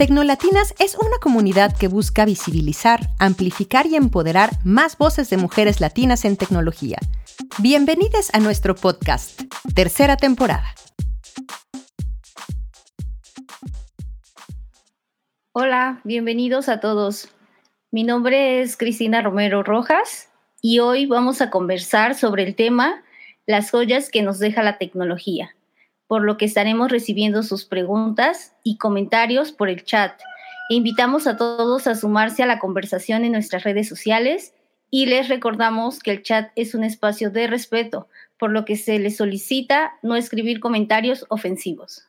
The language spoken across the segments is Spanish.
Tecnolatinas es una comunidad que busca visibilizar, amplificar y empoderar más voces de mujeres latinas en tecnología. Bienvenidos a nuestro podcast, tercera temporada. Hola, bienvenidos a todos. Mi nombre es Cristina Romero Rojas y hoy vamos a conversar sobre el tema las joyas que nos deja la tecnología, por lo que estaremos recibiendo sus preguntas y comentarios por el chat. Invitamos a todos a sumarse a la conversación en nuestras redes sociales y les recordamos que el chat es un espacio de respeto, por lo que se les solicita no escribir comentarios ofensivos.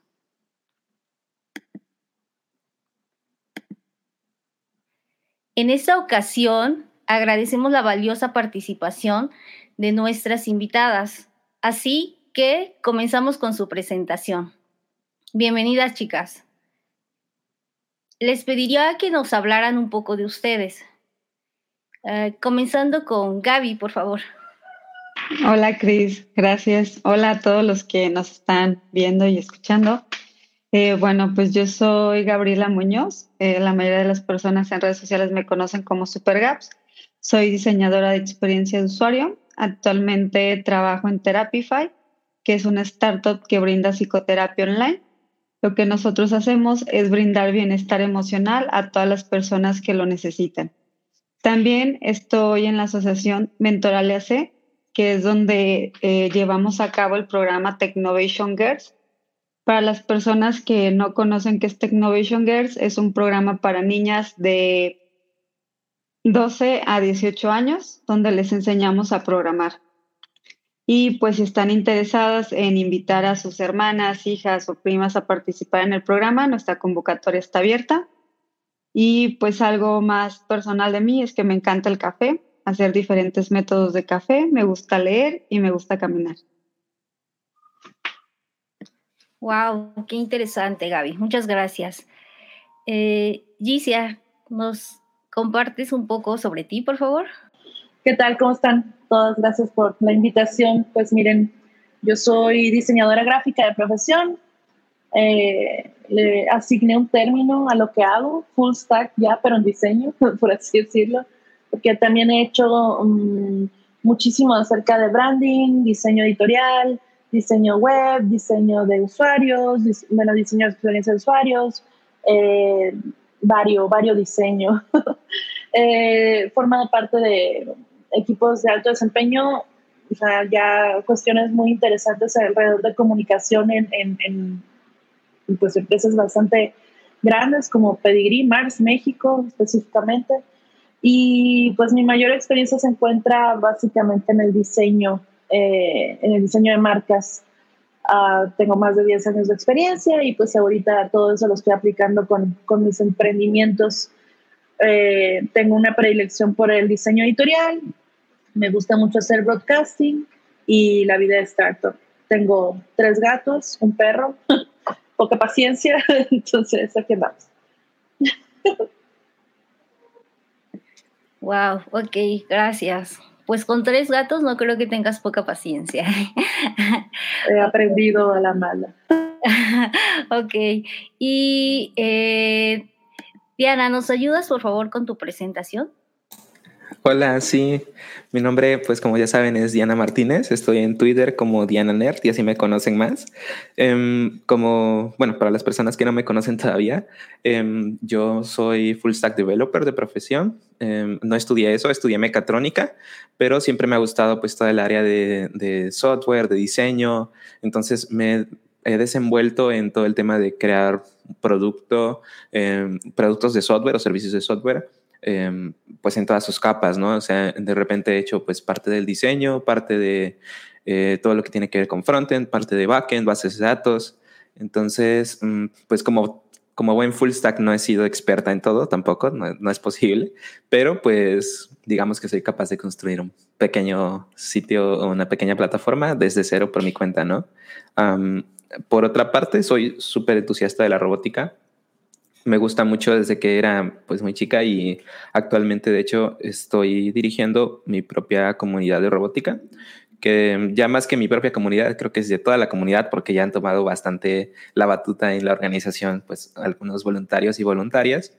En esta ocasión, agradecemos la valiosa participación de nuestras invitadas. Así que comenzamos con su presentación. Bienvenidas, chicas. Les pediría que nos hablaran un poco de ustedes. Eh, comenzando con Gaby, por favor. Hola, Cris. Gracias. Hola a todos los que nos están viendo y escuchando. Eh, bueno, pues yo soy Gabriela Muñoz. Eh, la mayoría de las personas en redes sociales me conocen como SuperGaps. Soy diseñadora de experiencia de usuario. Actualmente trabajo en Therapify, que es una startup que brinda psicoterapia online. Lo que nosotros hacemos es brindar bienestar emocional a todas las personas que lo necesitan. También estoy en la asociación Mentoral AC, que es donde eh, llevamos a cabo el programa Technovation Girls. Para las personas que no conocen qué es Technovation Girls, es un programa para niñas de 12 a 18 años, donde les enseñamos a programar. Y pues si están interesadas en invitar a sus hermanas, hijas o primas a participar en el programa, nuestra convocatoria está abierta. Y pues algo más personal de mí es que me encanta el café, hacer diferentes métodos de café, me gusta leer y me gusta caminar. Wow, qué interesante, Gaby. Muchas gracias. Eh, Gicia, ¿nos compartes un poco sobre ti, por favor? ¿Qué tal? ¿Cómo están todas? Gracias por la invitación. Pues miren, yo soy diseñadora gráfica de profesión. Eh, le asigné un término a lo que hago, full stack ya, pero en diseño, por así decirlo, porque también he hecho um, muchísimo acerca de branding, diseño editorial, diseño web, diseño de usuarios, bueno, diseño de experiencia de usuarios, eh, varios, varios diseños. eh, forma parte de equipos de alto desempeño, o sea, ya cuestiones muy interesantes alrededor de comunicación en, en, pues, empresas bastante grandes como Pedigree, Mars, México específicamente. Y pues mi mayor experiencia se encuentra básicamente en el diseño, eh, en el diseño de marcas Ah, tengo más de 10 años de experiencia y pues ahorita todo eso lo estoy aplicando con, con mis emprendimientos. Eh, tengo una predilección por el diseño editorial, me gusta mucho hacer broadcasting y la vida de startup. Tengo tres gatos, un perro, poca paciencia, entonces aquí vamos. Wow, ok, gracias. Pues con tres gatos no creo que tengas poca paciencia. He aprendido a la mala. ok. Y eh, Diana, ¿nos ayudas por favor con tu presentación? Hola, sí, mi nombre, pues como ya saben, es Diana Martínez. Estoy en Twitter como Diana Nerd y así me conocen más. Em, como, bueno, para las personas que no me conocen todavía, em, yo soy full stack developer de profesión. Em, no estudié eso, estudié mecatrónica, pero siempre me ha gustado pues todo el área de, de software, de diseño. Entonces me he desenvuelto en todo el tema de crear producto, productos de software o servicios de software Em, pues en todas sus capas, ¿no? O sea, de repente he hecho pues parte del diseño, parte de eh, todo lo que tiene que ver con frontend, parte de backend, bases de datos. Entonces, mm, pues como, como buen full stack no he sido experta en todo tampoco, no, es posible, pero pues digamos que soy capaz de construir un pequeño sitio o una pequeña plataforma desde cero por mi cuenta, ¿no? por otra parte, soy súper entusiasta de la robótica me gusta mucho desde que era pues muy chica y actualmente de hecho estoy dirigiendo mi propia comunidad de robótica que ya más que mi propia comunidad, creo que es de toda la comunidad, porque ya han tomado bastante la batuta en la organización, pues algunos voluntarios y voluntarias,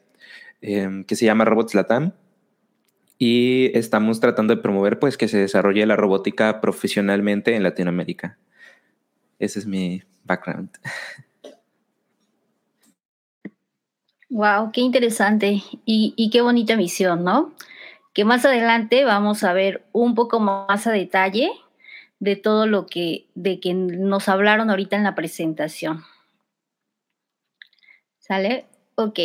em, que se llama Robots Latam. Y estamos tratando de promover pues que se desarrolle la robótica profesionalmente en Latinoamérica. Ese es mi background. Wow, qué interesante y, qué bonita misión, ¿no? Que más adelante vamos a ver un poco más a detalle de todo lo que, de que nos hablaron ahorita en la presentación. ¿Sale? Ok,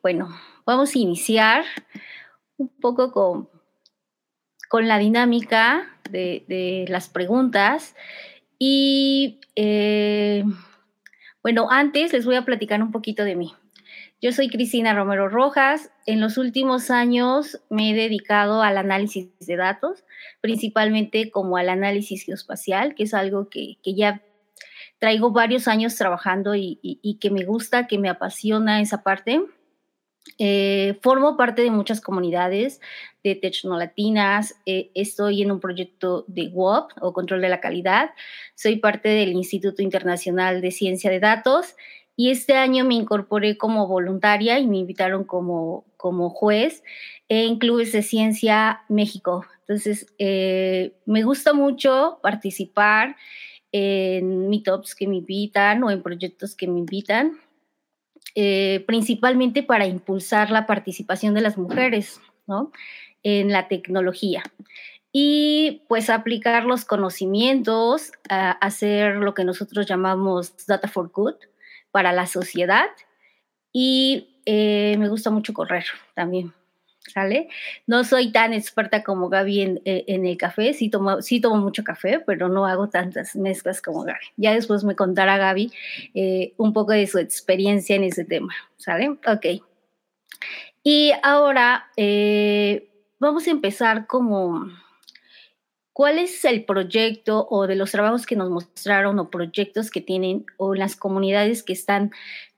bueno, vamos a iniciar un poco con, con la dinámica de, las preguntas. Y eh, bueno, antes les voy a platicar un poquito de mí. Yo soy Cristina Romero Rojas. En los últimos años me he dedicado al análisis de datos, principalmente como al análisis geoespacial, que es algo que, ya traigo varios años trabajando y, que me gusta, que me apasiona esa parte. Eh, formo parte de muchas comunidades de Tecnolatinas. Eh, estoy en un proyecto de WOP o Control de la Calidad. Soy parte del Instituto Internacional de Ciencia de Datos y este año me incorporé como voluntaria y me invitaron como, como juez en Clubes de Ciencia México. Entonces, eh, me gusta mucho participar en meetups que me invitan o en proyectos que me invitan, eh, principalmente para impulsar la participación de las mujeres ¿no? en la tecnología y pues aplicar los conocimientos, a hacer lo que nosotros llamamos data for good, para la sociedad y eh, me gusta mucho correr también. ¿Sale? No soy tan experta como Gaby en, eh, el café, sí tomo, sí tomo mucho café, pero no hago tantas mezclas como Gaby. Ya después me contará Gaby eh, un poco de su experiencia en ese tema, ¿sale? Ok. Y ahora vamos a empezar como ¿Cuál es el proyecto o de los trabajos que nos mostraron o proyectos que tienen o las comunidades que están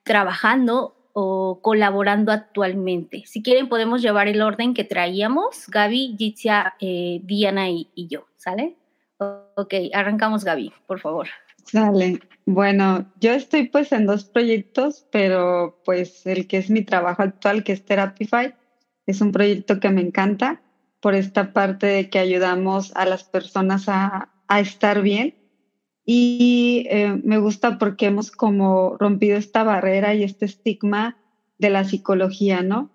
trabajando o colaborando actualmente? Si quieren, podemos llevar el orden que traíamos, Gaby, Jitzia, eh, Diana y, yo, ¿sale? Ok, arrancamos Gaby, por favor. Sale. Bueno, yo estoy pues en dos proyectos, pero pues el que es mi trabajo actual, que es Therapify, es un proyecto que me encanta por esta parte de que ayudamos a las personas a, estar bien. Y eh, me gusta porque hemos como rompido esta barrera y este estigma de la psicología, ¿no?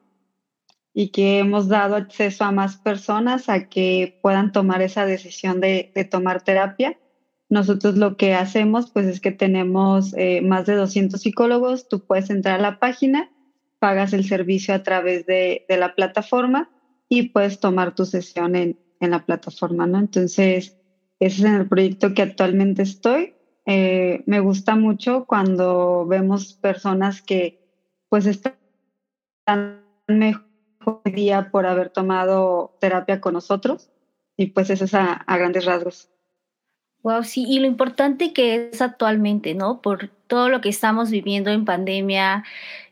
Y que hemos dado acceso a más personas a que puedan tomar esa decisión de, tomar terapia. Nosotros lo que hacemos, pues es que tenemos eh, más de 200 psicólogos, tú puedes entrar a la página, pagas el servicio a través de, de la plataforma y puedes tomar tu sesión en, la plataforma, ¿no? Entonces, ese es en el proyecto que actualmente estoy. Eh, me gusta mucho cuando vemos personas que pues están mejor día por haber tomado terapia con nosotros y pues eso es a, grandes rasgos. Wow, sí, y lo importante que es actualmente, ¿no? Por todo lo que estamos viviendo en pandemia,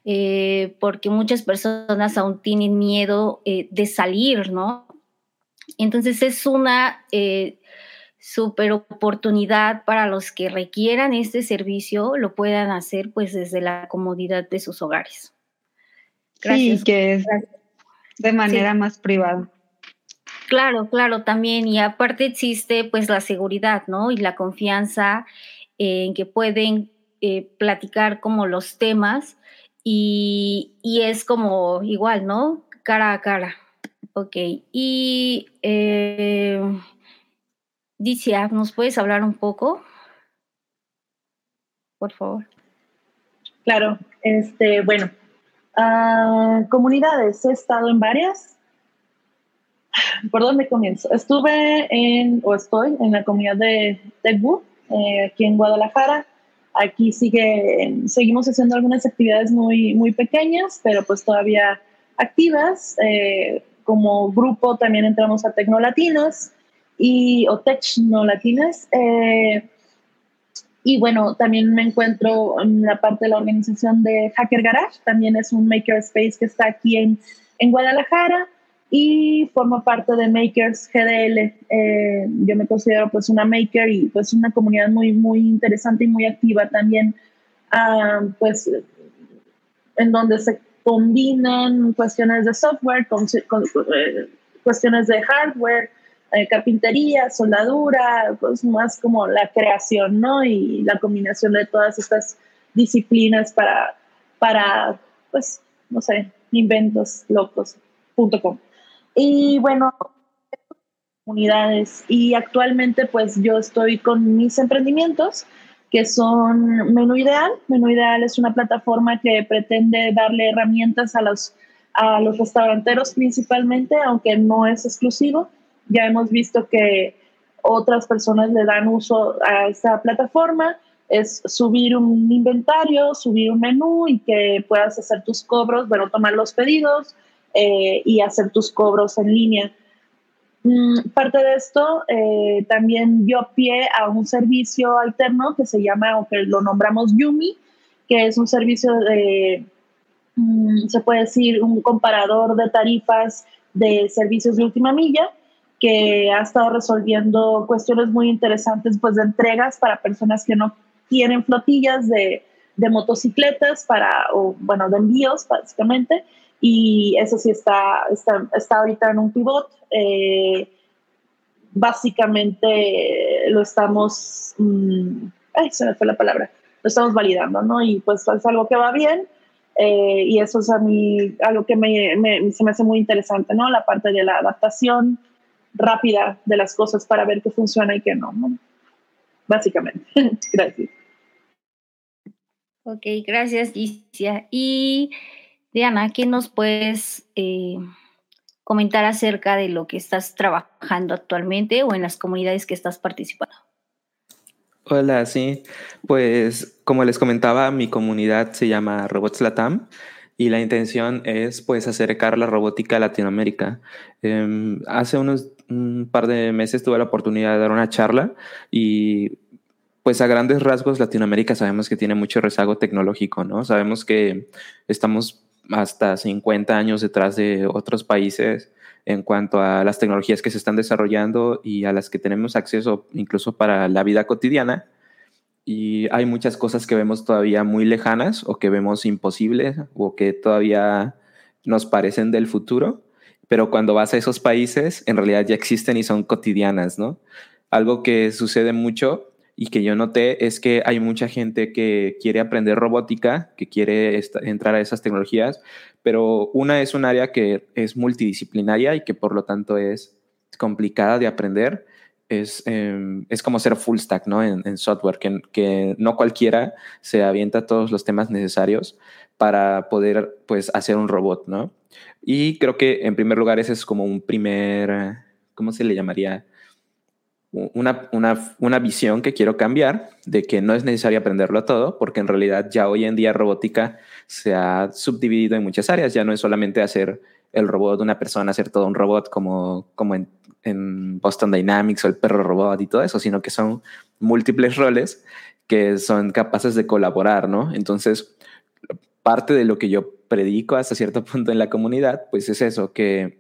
eh, porque muchas personas aún tienen miedo eh, de salir, ¿no? Entonces es una eh, super oportunidad para los que requieran este servicio, lo puedan hacer pues desde la comodidad de sus hogares. Gracias. Sí, que es de manera más privada. Claro, claro, también. Y aparte existe pues la seguridad, ¿no? Y la confianza en que pueden platicar como los temas y, es como igual, ¿no? Cara a cara. Ok. Y eh, ¿nos puedes hablar un poco? Por favor. Claro, este, bueno, ah, comunidades, he estado en varias. ¿Por dónde comienzo? Estuve en, o estoy en la comunidad de Tecbu, eh, aquí en Guadalajara. Aquí sigue, seguimos haciendo algunas actividades muy, muy pequeñas, pero pues todavía activas. Eh, como grupo también entramos a Tecnolatinas y, o Tecnolatinas. Eh, y bueno, también me encuentro en la parte de la organización de Hacker Garage, también es un makerspace que está aquí en, en Guadalajara. Y formo parte de Makers GDL. Eh, yo me considero pues una maker y pues una comunidad muy, muy interesante y muy activa también, ah, pues en donde se combinan cuestiones de software con, eh, cuestiones de hardware, eh, carpintería, soldadura, pues más como la creación, ¿no? Y la combinación de todas estas disciplinas para, para pues, no sé, inventos locos.com. Y bueno, comunidades. Y actualmente pues yo estoy con mis emprendimientos que son Menú Ideal. Menú Ideal es una plataforma que pretende darle herramientas a los, a los restauranteros principalmente, aunque no es exclusivo. Ya hemos visto que otras personas le dan uso a esta plataforma. Es subir un inventario, subir un menú y que puedas hacer tus cobros, bueno, tomar los pedidos, eh, y hacer tus cobros en línea. Mm, parte de esto eh, también dio pie a un servicio alterno que se llama, o que lo nombramos Yumi, que es un servicio de, mm, se puede decir, un comparador de tarifas de servicios de última milla que ha estado resolviendo cuestiones muy interesantes pues de entregas para personas que no tienen flotillas de, de motocicletas para, o bueno, de envíos básicamente, y eso sí está, está, está ahorita en un pivot. Eh, básicamente lo estamos, mm, ay, se me fue la palabra, lo estamos validando, ¿no? Y pues es algo que va bien. Eh, y eso es a mí algo que me, me, se me hace muy interesante, ¿no? La parte de la adaptación rápida de las cosas para ver qué funciona y qué no, ¿no? Básicamente. gracias. Ok, gracias, Gicia. Y Diana, ¿qué nos puedes eh, comentar acerca de lo que estás trabajando actualmente o en las comunidades que estás participando? Hola, sí. Pues como les comentaba, mi comunidad se llama Robots Latam y la intención es pues acercar la robótica a Latinoamérica. Em, hace unos un par de meses tuve la oportunidad de dar una charla y pues a grandes rasgos Latinoamérica sabemos que tiene mucho rezago tecnológico, ¿no? Sabemos que estamos hasta 50 años detrás de otros países en cuanto a las tecnologías que se están desarrollando y a las que tenemos acceso incluso para la vida cotidiana. Y hay muchas cosas que vemos todavía muy lejanas o que vemos imposibles o que todavía nos parecen del futuro, pero cuando vas a esos países en realidad ya existen y son cotidianas, ¿no? Algo que sucede mucho y que yo noté es que hay mucha gente que quiere aprender robótica, que quiere entrar a esas tecnologías, pero una es un área que es multidisciplinaria y que por lo tanto es complicada de aprender. Es, em, es como ser full stack ¿no? en, software, que, que, no cualquiera se avienta todos los temas necesarios para poder pues, hacer un robot. ¿no? Y creo que en primer lugar ese es como un primer, ¿cómo se le llamaría? Una, una, una, visión que quiero cambiar de que no es necesario aprenderlo todo, porque en realidad ya hoy en día robótica se ha subdividido en muchas áreas, ya no es solamente hacer el robot de una persona, hacer todo un robot como, como en, en Boston Dynamics o el perro robot y todo eso, sino que son múltiples roles que son capaces de colaborar, ¿no? Entonces, parte de lo que yo predico hasta cierto punto en la comunidad, pues es eso, que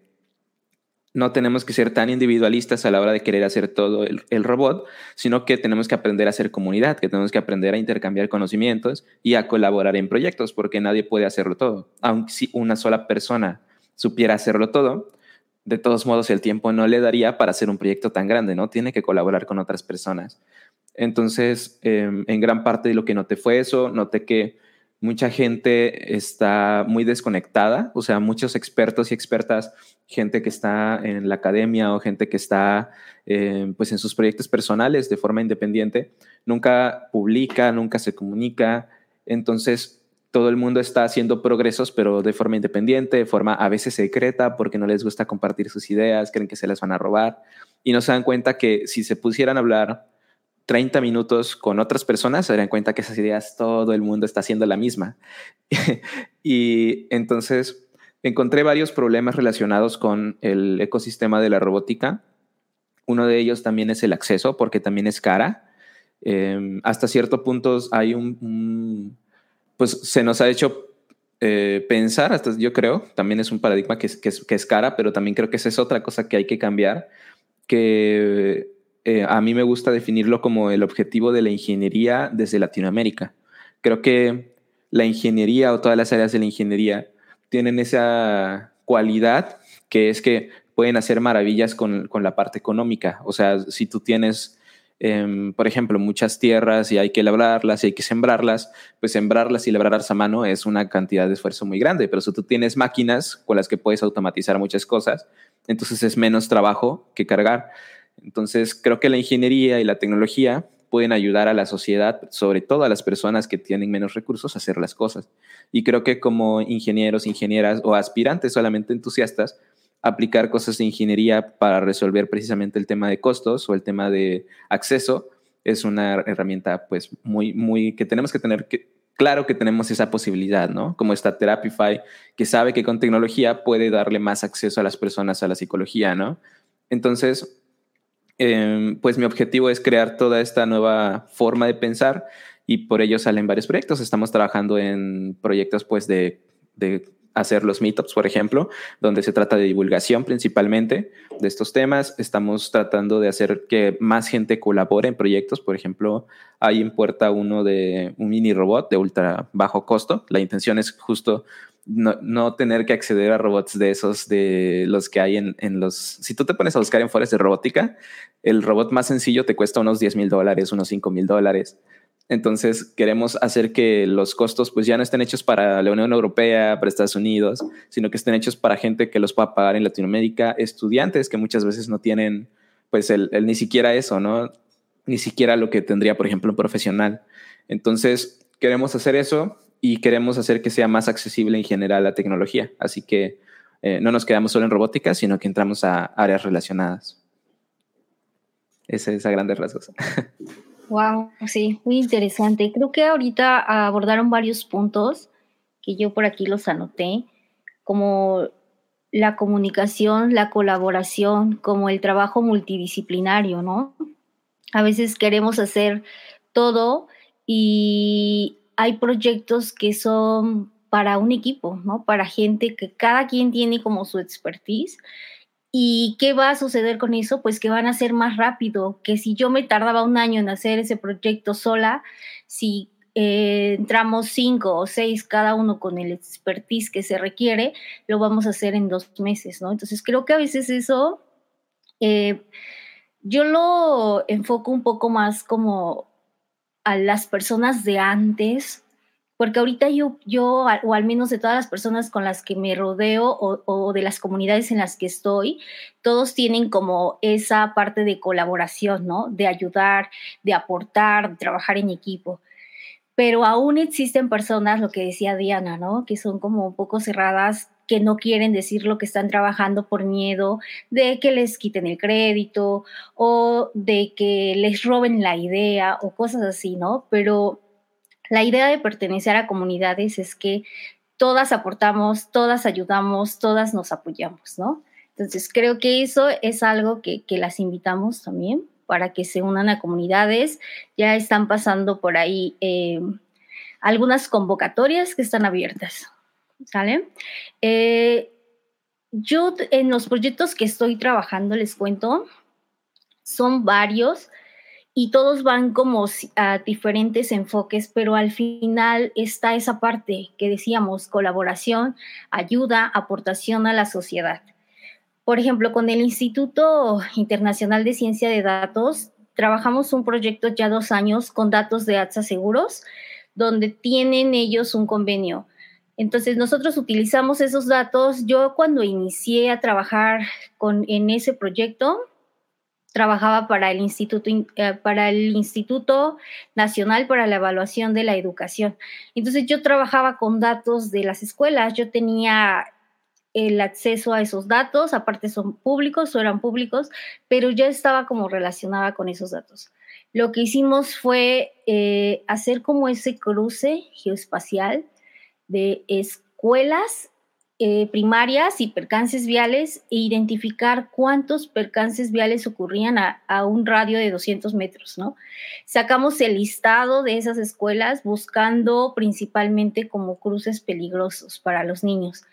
no tenemos que ser tan individualistas a la hora de querer hacer todo el, robot, sino que tenemos que aprender a ser comunidad, que tenemos que aprender a intercambiar conocimientos y a colaborar en proyectos, porque nadie puede hacerlo todo. Aunque si una sola persona supiera hacerlo todo, de todos modos el tiempo no le daría para hacer un proyecto tan grande, ¿no? Tiene que colaborar con otras personas. Entonces, em, en gran parte de lo que noté fue eso, noté que mucha gente está muy desconectada, o sea, muchos expertos y expertas, gente que está en la academia o gente que está eh, pues en sus proyectos personales de forma independiente, nunca publica, nunca se comunica, entonces todo el mundo está haciendo progresos, pero de forma independiente, de forma a veces secreta, porque no les gusta compartir sus ideas, creen que se las van a robar, y no se dan cuenta que si se pusieran a hablar 30 minutos con otras personas, se darán cuenta que esas ideas todo el mundo está haciendo la misma. y entonces encontré varios problemas relacionados con el ecosistema de la robótica. Uno de ellos también es el acceso, porque también es cara. Em, hasta cierto punto hay un, pues se nos ha hecho eh, pensar, hasta yo creo, también es un paradigma que es, que, es, cara, pero también creo que esa es otra cosa que hay que cambiar, que eh, a mí me gusta definirlo como el objetivo de la ingeniería desde Latinoamérica. Creo que la ingeniería o todas las áreas de la ingeniería tienen esa cualidad que es que pueden hacer maravillas con, con la parte económica. O sea, si tú tienes Em, por ejemplo, muchas tierras y hay que labrarlas y hay que sembrarlas, pues sembrarlas y labrarlas a mano es una cantidad de esfuerzo muy grande, pero si tú tienes máquinas con las que puedes automatizar muchas cosas, entonces es menos trabajo que cargar. Entonces, creo que la ingeniería y la tecnología pueden ayudar a la sociedad, sobre todo a las personas que tienen menos recursos, a hacer las cosas. Y creo que como ingenieros, ingenieras o aspirantes solamente entusiastas, aplicar cosas de ingeniería para resolver precisamente el tema de costos o el tema de acceso es una herramienta pues muy, muy que tenemos que tener que, claro que tenemos esa posibilidad, ¿no? Como está Therapify, que sabe que con tecnología puede darle más acceso a las personas a la psicología, ¿no? Entonces, em, pues mi objetivo es crear toda esta nueva forma de pensar y por ello salen varios proyectos. Estamos trabajando en proyectos pues de, de hacer los meetups, por ejemplo, donde se trata de divulgación principalmente de estos temas. Estamos tratando de hacer que más gente colabore en proyectos. Por ejemplo, hay en puerta uno de un mini robot de ultra bajo costo. La intención es justo no, tener que acceder a robots de esos, de los que hay en, en, los... Si tú te pones a buscar en foros de robótica, el robot más sencillo te cuesta unos 10 mil dólares, unos 5 mil dólares. Entonces queremos hacer que los costos pues ya no estén hechos para la Unión Europea, para Estados Unidos, sino que estén hechos para gente que los pueda pagar en Latinoamérica, estudiantes que muchas veces no tienen pues el, ni siquiera eso, ¿no? Ni siquiera lo que tendría, por ejemplo, un profesional. Entonces queremos hacer eso y queremos hacer que sea más accesible en general la tecnología. Así que eh, no nos quedamos solo en robótica, sino que entramos a áreas relacionadas. Esa es a grandes rasgos. Wow, sí, muy interesante. Creo que ahorita abordaron varios puntos que yo por aquí los anoté, como la comunicación, la colaboración, como el trabajo multidisciplinario, ¿no? A veces queremos hacer todo y hay proyectos que son para un equipo, ¿no? Para gente que cada quien tiene como su expertise ¿Y qué va a suceder con eso? Pues que van a ser más rápido, que si yo me tardaba un año en hacer ese proyecto sola, si eh, entramos cinco o seis cada uno con el expertise que se requiere, lo vamos a hacer en dos meses, ¿no? Entonces creo que a veces eso, eh, yo lo enfoco un poco más como a las personas de antes, porque ahorita yo, yo, o al menos de todas las personas con las que me rodeo o, de las comunidades en las que estoy, todos tienen como esa parte de colaboración, ¿no? De ayudar, de aportar, de trabajar en equipo. Pero aún existen personas, lo que decía Diana, ¿no? Que son como un poco cerradas, que no quieren decir lo que están trabajando por miedo de que les quiten el crédito o de que les roben la idea o cosas así, ¿no? Pero la idea de pertenecer a comunidades es que todas aportamos, todas ayudamos, todas nos apoyamos, ¿no? Entonces, creo que eso es algo que, las invitamos también para que se unan a comunidades. Ya están pasando por ahí eh, algunas convocatorias que están abiertas, ¿sale? Eh, yo en los proyectos que estoy trabajando, les cuento, son varios y todos van como a diferentes enfoques, pero al final está esa parte que decíamos, colaboración, ayuda, aportación a la sociedad. Por ejemplo, con el Instituto Internacional de Ciencia de Datos, trabajamos un proyecto ya dos años con datos de ATSA Seguros, donde tienen ellos un convenio. Entonces, nosotros utilizamos esos datos. Yo cuando inicié a trabajar con, en ese proyecto, trabajaba para el Instituto, eh, para el Instituto Nacional para la Evaluación de la Educación. Entonces yo trabajaba con datos de las escuelas, yo tenía el acceso a esos datos, aparte son públicos o eran públicos, pero ya estaba como relacionada con esos datos. Lo que hicimos fue eh, hacer como ese cruce geoespacial de escuelas eh, primarias y percances viales e identificar cuántos percances viales ocurrían a, a, un radio de 200 metros, ¿no? Sacamos el listado de esas escuelas buscando principalmente como cruces peligrosos para los niños.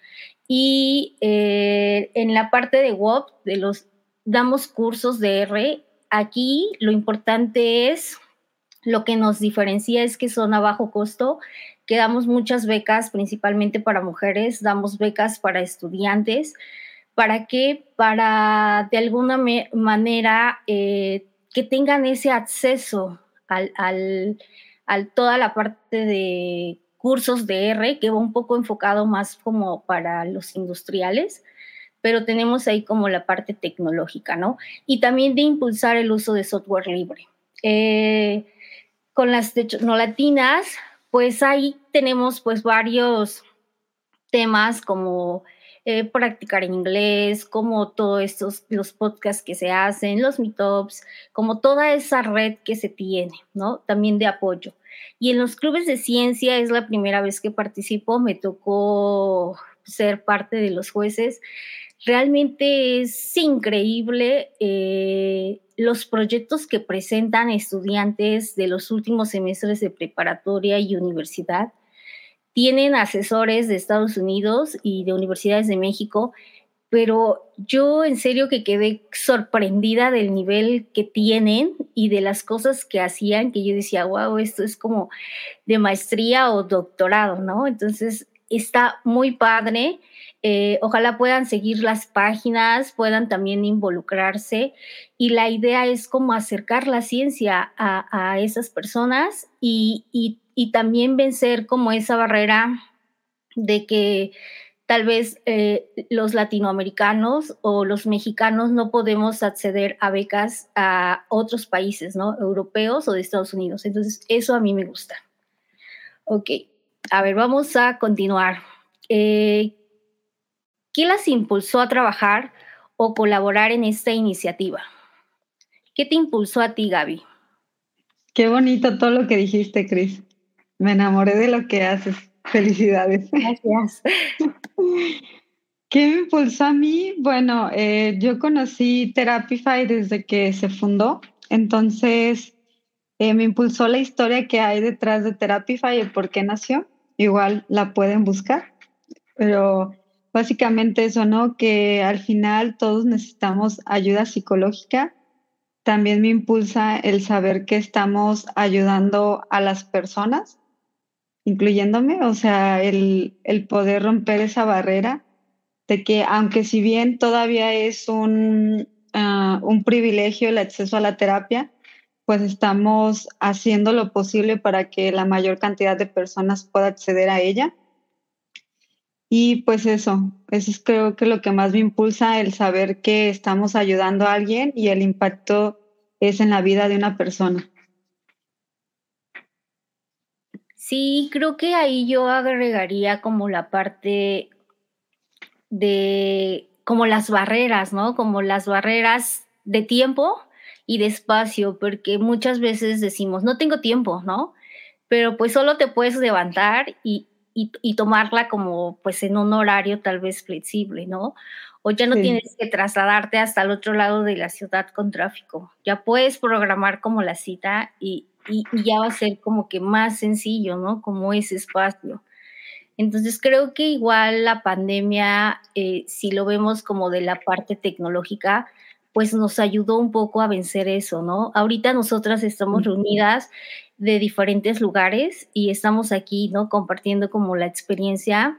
Y eh, en la parte de WOP, de los, damos cursos de R. Aquí lo importante es, lo que nos diferencia es que son a bajo costo, que damos muchas becas, principalmente para mujeres, damos becas para estudiantes. ¿Para qué? Para de alguna manera eh, que tengan ese acceso al, al, toda la parte de cursos de R, que va un poco enfocado más como para los industriales, pero tenemos ahí como la parte tecnológica, ¿no? Y también de impulsar el uso de software libre. Eh, con las latinas pues ahí tenemos pues varios temas como eh, practicar inglés, como todos estos, los podcasts que se hacen, los meetups, como toda esa red que se tiene, ¿no? También de apoyo. Y en los clubes de ciencia es la primera vez que participo, me tocó ser parte de los jueces. Realmente es increíble eh, los proyectos que presentan estudiantes de los últimos semestres de preparatoria y universidad. Tienen asesores de Estados Unidos y de universidades de México pero yo en serio que quedé sorprendida del nivel que tienen y de las cosas que hacían, que yo decía, wow, esto es como de maestría o doctorado, ¿no? Entonces, está muy padre. Eh, ojalá puedan seguir las páginas, puedan también involucrarse y la idea es como acercar la ciencia a, esas personas y, y también vencer como esa barrera de que tal vez eh, los latinoamericanos o los mexicanos no podemos acceder a becas a otros países, ¿no? Europeos o de Estados Unidos. Entonces, eso a mí me gusta. Ok, a ver, vamos a continuar. Eh, ¿Qué las impulsó a trabajar o colaborar en esta iniciativa? ¿Qué te impulsó a ti, Gaby? Qué bonito todo lo que dijiste, Cris. Me enamoré de lo que haces. Felicidades. Gracias. ¿Qué me impulsó a mí? Bueno, eh, yo conocí Therapify desde que se fundó, entonces eh, me impulsó la historia que hay detrás de Therapify y por qué nació. Igual la pueden buscar, pero básicamente eso, ¿no? Que al final todos necesitamos ayuda psicológica. También me impulsa el saber que estamos ayudando a las personas incluyéndome, o sea, el, poder romper esa barrera de que aunque si bien todavía es un, ah, un privilegio el acceso a la terapia, pues estamos haciendo lo posible para que la mayor cantidad de personas pueda acceder a ella. Y pues eso, eso es creo que lo que más me impulsa, el saber que estamos ayudando a alguien y el impacto es en la vida de una persona. Sí, creo que ahí yo agregaría como la parte de, como las barreras, ¿no? Como las barreras de tiempo y de espacio, porque muchas veces decimos, no tengo tiempo, ¿no? Pero pues solo te puedes levantar y, y, tomarla como pues en un horario tal vez flexible, ¿no? O ya no tienes que trasladarte hasta el otro lado de la ciudad con tráfico. Ya puedes programar como la cita y, y, ya va a ser como que más sencillo, ¿no? Como ese espacio. Entonces creo que igual la pandemia, eh, si lo vemos como de la parte tecnológica, pues nos ayudó un poco a vencer eso, ¿no? Ahorita nosotras estamos reunidas de diferentes lugares y estamos aquí, ¿no? Compartiendo como la experiencia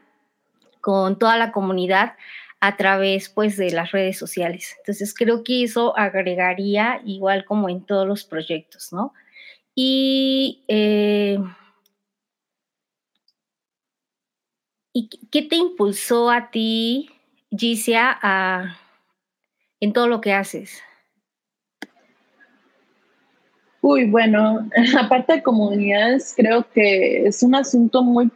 con toda la comunidad a través, pues, de las redes sociales. Entonces creo que eso agregaría igual como en todos los proyectos, ¿no? Y, eh, ¿y qué te impulsó a ti, Gicia, en todo lo que haces? Uy, bueno, aparte de comunidades, creo que es un asunto muy,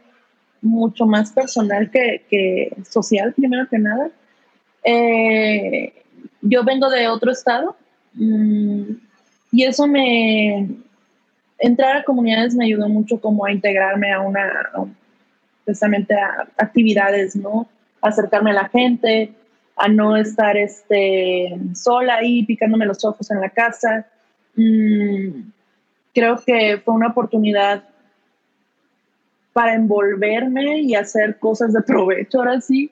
mucho más personal que, social, primero que nada. Eh, yo vengo de otro estado mm, y eso me, entrar a comunidades me ayudó mucho como a integrarme a una, precisamente a actividades, ¿no? acercarme a la gente, a no estar este, sola ahí picándome los ojos en la casa. Mm, creo que fue una oportunidad para envolverme y hacer cosas de provecho ahora sí.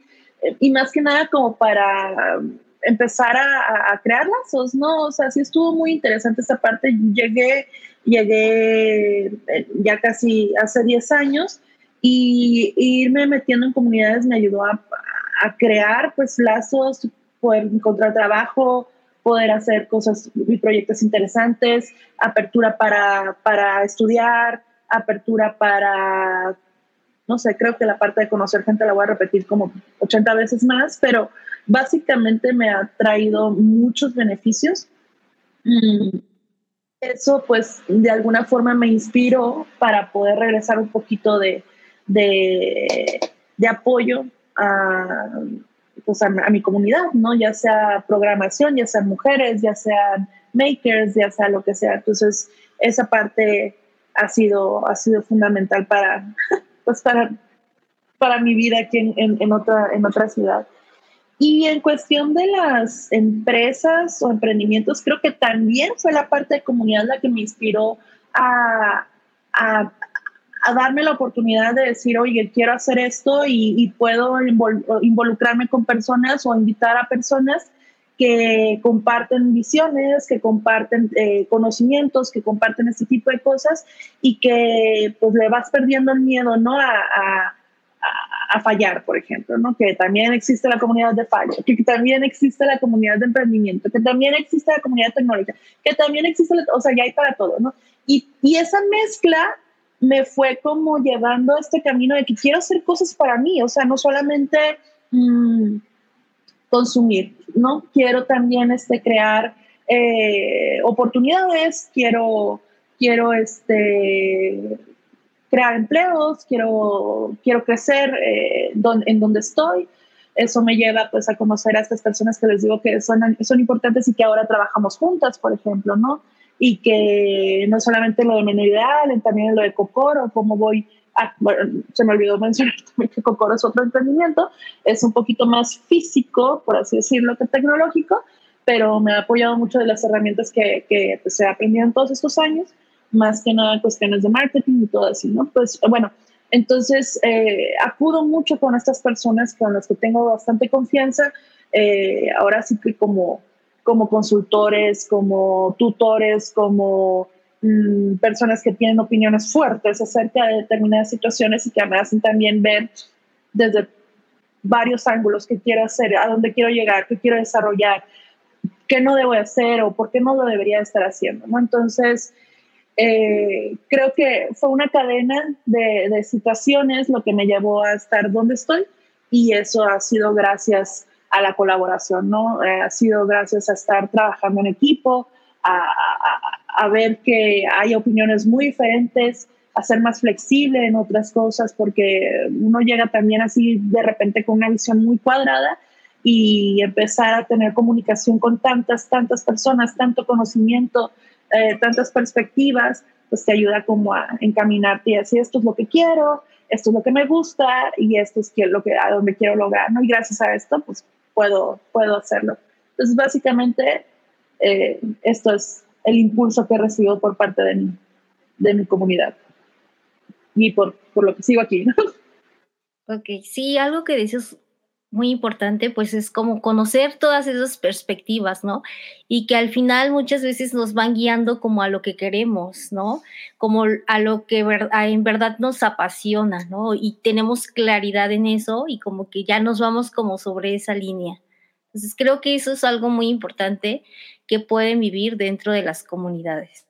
Y más que nada como para empezar a, crear lazos, ¿no? O sea, sí estuvo muy interesante esta parte. Llegué, llegué eh, ya casi hace 10 años y, irme metiendo en comunidades me ayudó a, a, crear pues lazos, poder encontrar trabajo, poder hacer cosas y proyectos interesantes, apertura para, para estudiar, apertura para, no sé, creo que la parte de conocer gente la voy a repetir como 80 veces más, pero básicamente me ha traído muchos beneficios. Mm, eso pues de alguna forma me inspiró para poder regresar un poquito de, de, apoyo pues, a, mi comunidad, ¿no? Ya sea programación, ya sean mujeres, ya sean makers, ya sea lo que sea. Entonces, esa parte ha sido, ha sido fundamental para, pues para, para mi vida aquí en, en, otra, en otra ciudad. Y en cuestión de las empresas o emprendimientos, creo que también fue la parte de comunidad la que me inspiró a, a darme la oportunidad de decir, oye, quiero hacer esto y, y puedo involucrarme con personas o invitar a personas que comparten visiones, que comparten eh, conocimientos, que comparten este tipo de cosas y que pues le vas perdiendo el miedo, ¿no? A, a, a, fallar, por ejemplo, ¿no? Que también existe la comunidad de fallo, que también existe la comunidad de emprendimiento, que también existe la comunidad tecnológica, que también existe, o sea, ya hay para todo, ¿no? Y, y esa mezcla me fue como llevando este camino de que quiero hacer cosas para mí, o sea, no solamente... Mmm, consumir, ¿no? Quiero también este, crear eh, oportunidades, quiero, quiero este, crear empleos, quiero, quiero crecer eh, en donde estoy. Eso me lleva pues a conocer a estas personas que les digo que son, son importantes y que ahora trabajamos juntas, por ejemplo, ¿no? Y que no solamente lo de Menedial, también lo de Cocoro, cómo voy Ah, bueno, se me olvidó mencionar también que Cocoro es otro emprendimiento, es un poquito más físico, por así decirlo, que tecnológico, pero me ha apoyado mucho de las herramientas que, que pues, he aprendido en todos estos años, más que nada cuestiones de marketing y todo así, ¿no? Pues bueno, entonces eh, acudo mucho con estas personas con las que tengo bastante confianza, eh, ahora sí que como, como consultores, como tutores, como Mm, personas que tienen opiniones fuertes acerca de determinadas situaciones y que me hacen también ver desde varios ángulos qué quiero hacer, a dónde quiero llegar, qué quiero desarrollar, qué no debo hacer o por qué no lo debería estar haciendo. ¿no? Entonces, eh, creo que fue una cadena de, de, situaciones lo que me llevó a estar donde estoy y eso ha sido gracias a la colaboración, ¿no? Eh, ha sido gracias a estar trabajando en equipo, a, ver que hay opiniones muy diferentes, a ser más flexible en otras cosas, porque uno llega también así de repente con una visión muy cuadrada y empezar a tener comunicación con tantas, tantas personas, tanto conocimiento, eh, tantas perspectivas, pues te ayuda como a encaminarte y así esto es lo que quiero, esto es lo que me gusta y esto es lo que, a donde quiero lograr, ¿no? Y gracias a esto, pues puedo, puedo hacerlo. Entonces, básicamente, eh, esto es el impulso que he recibido por parte de mi, de mi comunidad y por, por lo que sigo aquí. Ok, sí, algo que dices muy importante, pues es como conocer todas esas perspectivas, ¿no? Y que al final muchas veces nos van guiando como a lo que queremos, ¿no? Como a lo que en verdad nos apasiona, ¿no? Y tenemos claridad en eso y como que ya nos vamos como sobre esa línea. Entonces creo que eso es algo muy importante que pueden vivir dentro de las comunidades.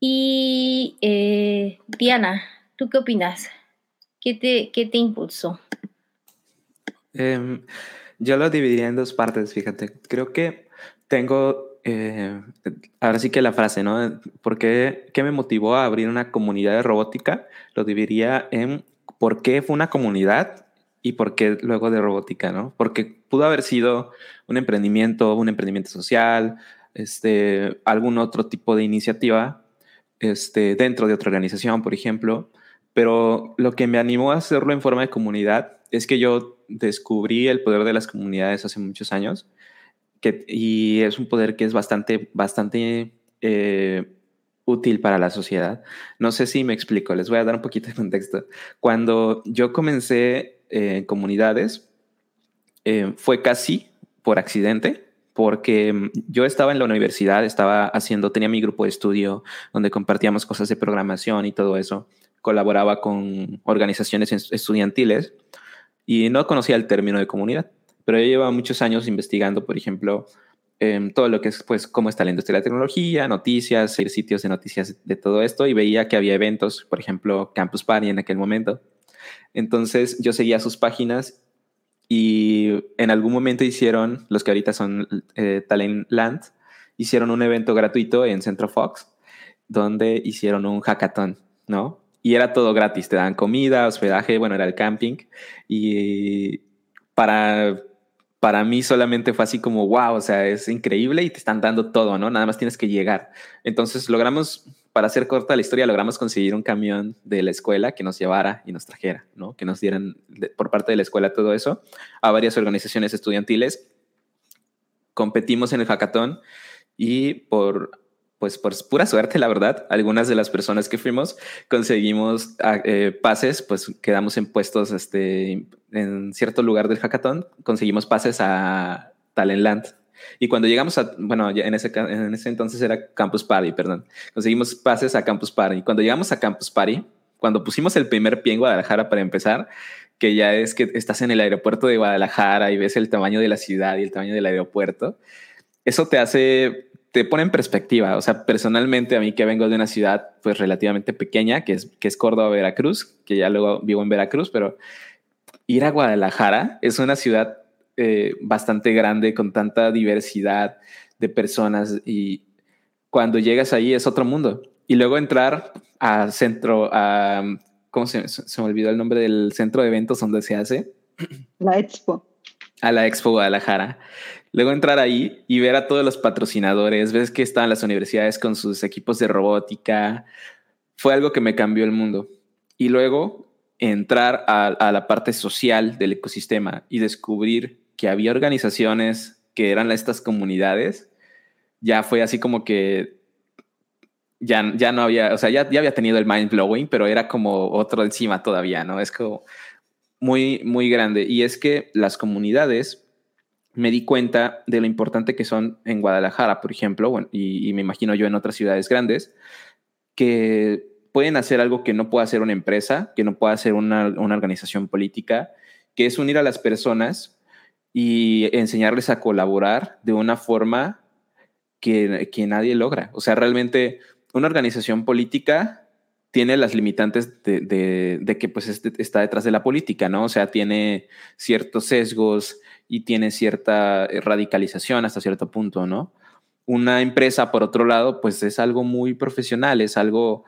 Y eh, Diana, ¿tú qué opinas? ¿Qué te, qué te impulsó? Em, yo lo dividiría en dos partes, fíjate. Creo que tengo, eh, ahora sí que la frase, ¿no? ¿Por qué, qué, me motivó a abrir una comunidad de robótica? Lo dividiría en por qué fue una comunidad y por qué luego de robótica, ¿no? Porque pudo haber sido un emprendimiento, un emprendimiento social, este, algún otro tipo de iniciativa este, dentro de otra organización, por ejemplo, pero lo que me animó a hacerlo en forma de comunidad es que yo descubrí el poder de las comunidades hace muchos años y es un poder que es bastante, bastante eh, útil para la sociedad. No sé si me explico, les voy a dar un poquito de contexto. Cuando yo comencé eh, en comunidades, eh, fue casi por accidente, porque mm, yo estaba en la universidad, estaba haciendo, tenía mi grupo de estudio donde compartíamos cosas de programación y todo eso, colaboraba con organizaciones estudiantiles y no conocía el término de comunidad, pero yo llevaba muchos años investigando, por ejemplo, em, todo lo que es, pues, cómo está la industria de la tecnología, noticias, sitios de noticias de todo esto, y veía que había eventos, por ejemplo, Campus Party en aquel momento. Entonces yo seguía sus páginas y en algún momento hicieron, los que ahorita son eh, Talent Land, hicieron un evento gratuito en Centro Fox, donde hicieron un hackathon, ¿no? Y era todo gratis, te dan comida, hospedaje, bueno, era el camping. Y para, para mí solamente fue así como, wow, o sea, es increíble y te están dando todo, ¿no? Nada más tienes que llegar. Entonces logramos, para hacer corta la historia, logramos conseguir un camión de la escuela que nos llevara y nos trajera, ¿no? Que nos dieran por parte de la escuela todo eso a varias organizaciones estudiantiles. Competimos en el hackathon y por pues por pura suerte, la verdad, algunas de las personas que fuimos conseguimos ah, eh, pases, pues quedamos en puestos este, en cierto lugar del hackathon, conseguimos pases a Talentland. Y cuando llegamos a, bueno, en ese, en ese entonces era Campus Party, perdón, conseguimos pases a Campus Party. Cuando llegamos a Campus Party, cuando pusimos el primer pie en Guadalajara para empezar, que ya es que estás en el aeropuerto de Guadalajara y ves el tamaño de la ciudad y el tamaño del aeropuerto, eso te hace te pone en perspectiva. O sea, personalmente a mí que vengo de una ciudad pues relativamente pequeña, que es, que es Córdoba, Veracruz, que ya luego vivo en Veracruz, pero ir a Guadalajara es una ciudad eh, bastante grande con tanta diversidad de personas y cuando llegas ahí es otro mundo. Y luego entrar a centro, a, ¿cómo se, se me olvidó el nombre del centro de eventos donde se hace? La Expo. A la Expo Guadalajara. Luego entrar ahí y ver a todos los patrocinadores, ves que están las universidades con sus equipos de robótica, fue algo que me cambió el mundo. Y luego entrar a, la parte social del ecosistema y descubrir que había organizaciones que eran estas comunidades, ya fue así como que ya, ya no había, o sea, ya, ya había tenido el mind blowing, pero era como otro encima todavía, ¿no? Es como muy, muy grande. Y es que las comunidades me di cuenta de lo importante que son en Guadalajara, por ejemplo, y, me imagino yo en otras ciudades grandes, que pueden hacer algo que no puede hacer una empresa, que no puede hacer una, organización política, que es unir a las personas y enseñarles a colaborar de una forma que, que nadie logra. O sea, realmente una organización política tiene las limitantes de, que pues está detrás de la política, ¿no? O sea, tiene ciertos sesgos, y tiene cierta eh, radicalización hasta cierto punto, ¿no? Una empresa, por otro lado, pues es algo muy profesional, es algo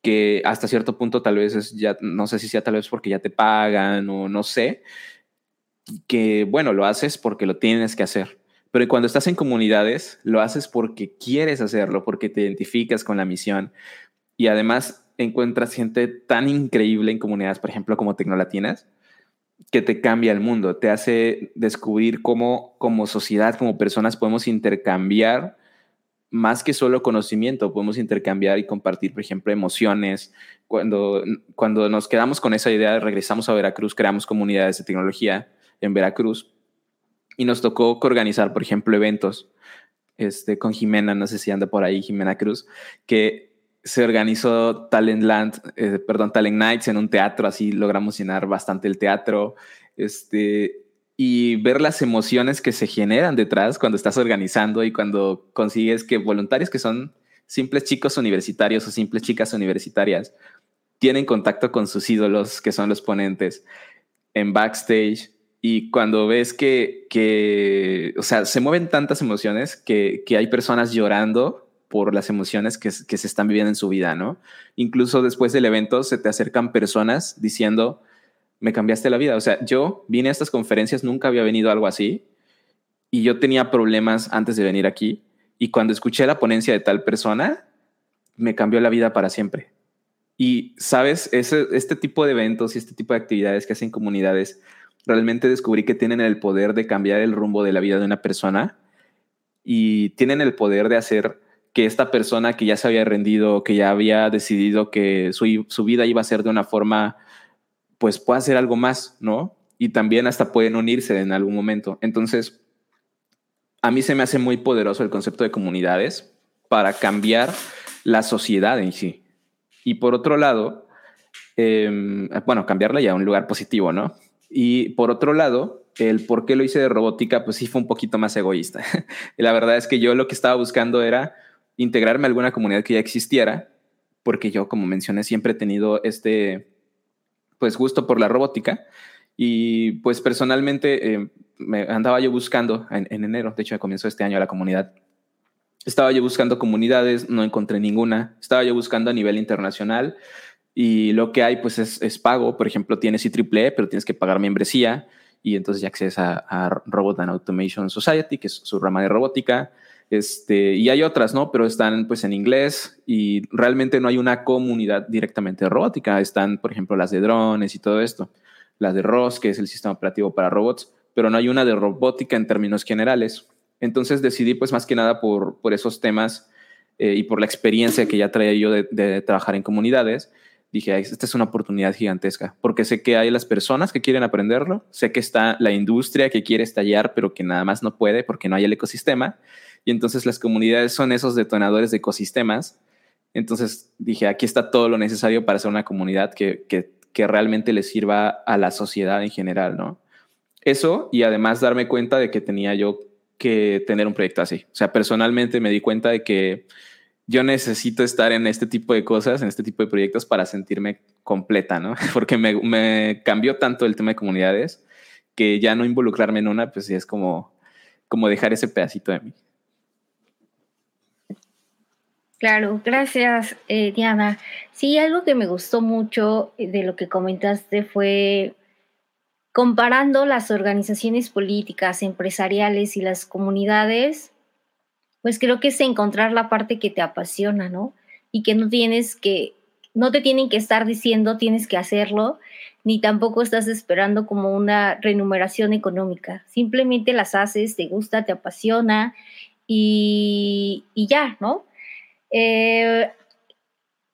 que hasta cierto punto tal vez es ya, no sé si sea tal vez porque ya te pagan o no sé, que bueno, lo haces porque lo tienes que hacer. Pero cuando estás en comunidades, lo haces porque quieres hacerlo, porque te identificas con la misión. Y además encuentras gente tan increíble en comunidades, por ejemplo, como Tecnolatinas, que te cambia el mundo, te hace descubrir cómo como sociedad, como personas podemos intercambiar más que solo conocimiento, podemos intercambiar y compartir, por ejemplo, emociones. Cuando, cuando nos quedamos con esa idea, regresamos a Veracruz, creamos comunidades de tecnología en Veracruz y nos tocó organizar, por ejemplo, eventos este, con Jimena, no sé si anda por ahí, Jimena Cruz, que se organizó Talent Land, eh, perdón, Talent Nights en un teatro, así logramos llenar bastante el teatro, este, y ver las emociones que se generan detrás cuando estás organizando y cuando consigues que voluntarios que son simples chicos universitarios o simples chicas universitarias tienen contacto con sus ídolos, que son los ponentes, en backstage. Y cuando ves que, que o sea, se mueven tantas emociones que, que hay personas llorando por las emociones que, se están viviendo en su vida, ¿no? Incluso después del evento se te acercan personas diciendo, me cambiaste la vida. O sea, yo vine a estas conferencias, nunca había venido algo así y yo tenía problemas antes de venir aquí y cuando escuché la ponencia de tal persona, me cambió la vida para siempre. Y, ¿sabes? Ese, este tipo de eventos y este tipo de actividades que hacen comunidades, realmente descubrí que tienen el poder de cambiar el rumbo de la vida de una persona y tienen el poder de hacer que esta persona que ya se había rendido, que ya había decidido que su, su vida iba a ser de una forma, pues pueda hacer algo más, ¿no? Y también hasta pueden unirse en algún momento. Entonces, a mí se me hace muy poderoso el concepto de comunidades para cambiar la sociedad en sí. Y por otro lado, em, bueno, cambiarla ya a un lugar positivo, ¿no? Y por otro lado, el por qué lo hice de robótica, pues sí fue un poquito más egoísta. y la verdad es que yo lo que estaba buscando era integrarme a alguna comunidad que ya existiera, porque yo, como mencioné, siempre he tenido este, pues, gusto por la robótica. Y pues personalmente eh, me andaba yo buscando en, enero, de hecho comenzó este año la comunidad. Estaba yo buscando comunidades, no encontré ninguna. Estaba yo buscando a nivel internacional y lo que hay pues es, es pago. Por ejemplo, tienes IEEE, pero tienes que pagar membresía y entonces ya accedes a, Robot and Automation Society, que es su rama de robótica. Este, y hay otras, ¿no? Pero están pues en inglés y realmente no hay una comunidad directamente robótica. Están, por ejemplo, las de drones y todo esto. Las de ROS, que es el sistema operativo para robots, pero no hay una de robótica en términos generales. Entonces decidí pues más que nada por, por esos temas eh, y por la experiencia que ya traía yo de trabajar en comunidades, dije, esta es una oportunidad gigantesca, porque sé que hay las personas que quieren aprenderlo, sé que está la industria que quiere estallar, pero que nada más no puede porque no hay el ecosistema, y entonces las comunidades son esos detonadores de ecosistemas. Entonces dije, aquí está todo lo necesario para ser una comunidad que, que, que realmente le sirva a la sociedad en general, ¿no? Eso y además darme cuenta de que tenía yo que tener un proyecto así. O sea, personalmente me di cuenta de que yo necesito estar en este tipo de cosas, en este tipo de proyectos para sentirme completa, ¿no? Porque me, cambió tanto el tema de comunidades que ya no involucrarme en una, pues es como, como dejar ese pedacito de mí. Claro, gracias, eh, Diana. Sí, algo que me gustó mucho de lo que comentaste fue comparando las organizaciones políticas, empresariales y las comunidades pues creo que es encontrar la parte que te apasiona, ¿no? Y que no tienes que, no te tienen que estar diciendo tienes que hacerlo, ni tampoco estás esperando como una remuneración económica. Simplemente las haces, te gusta, te apasiona y, ya, ¿no? Eh,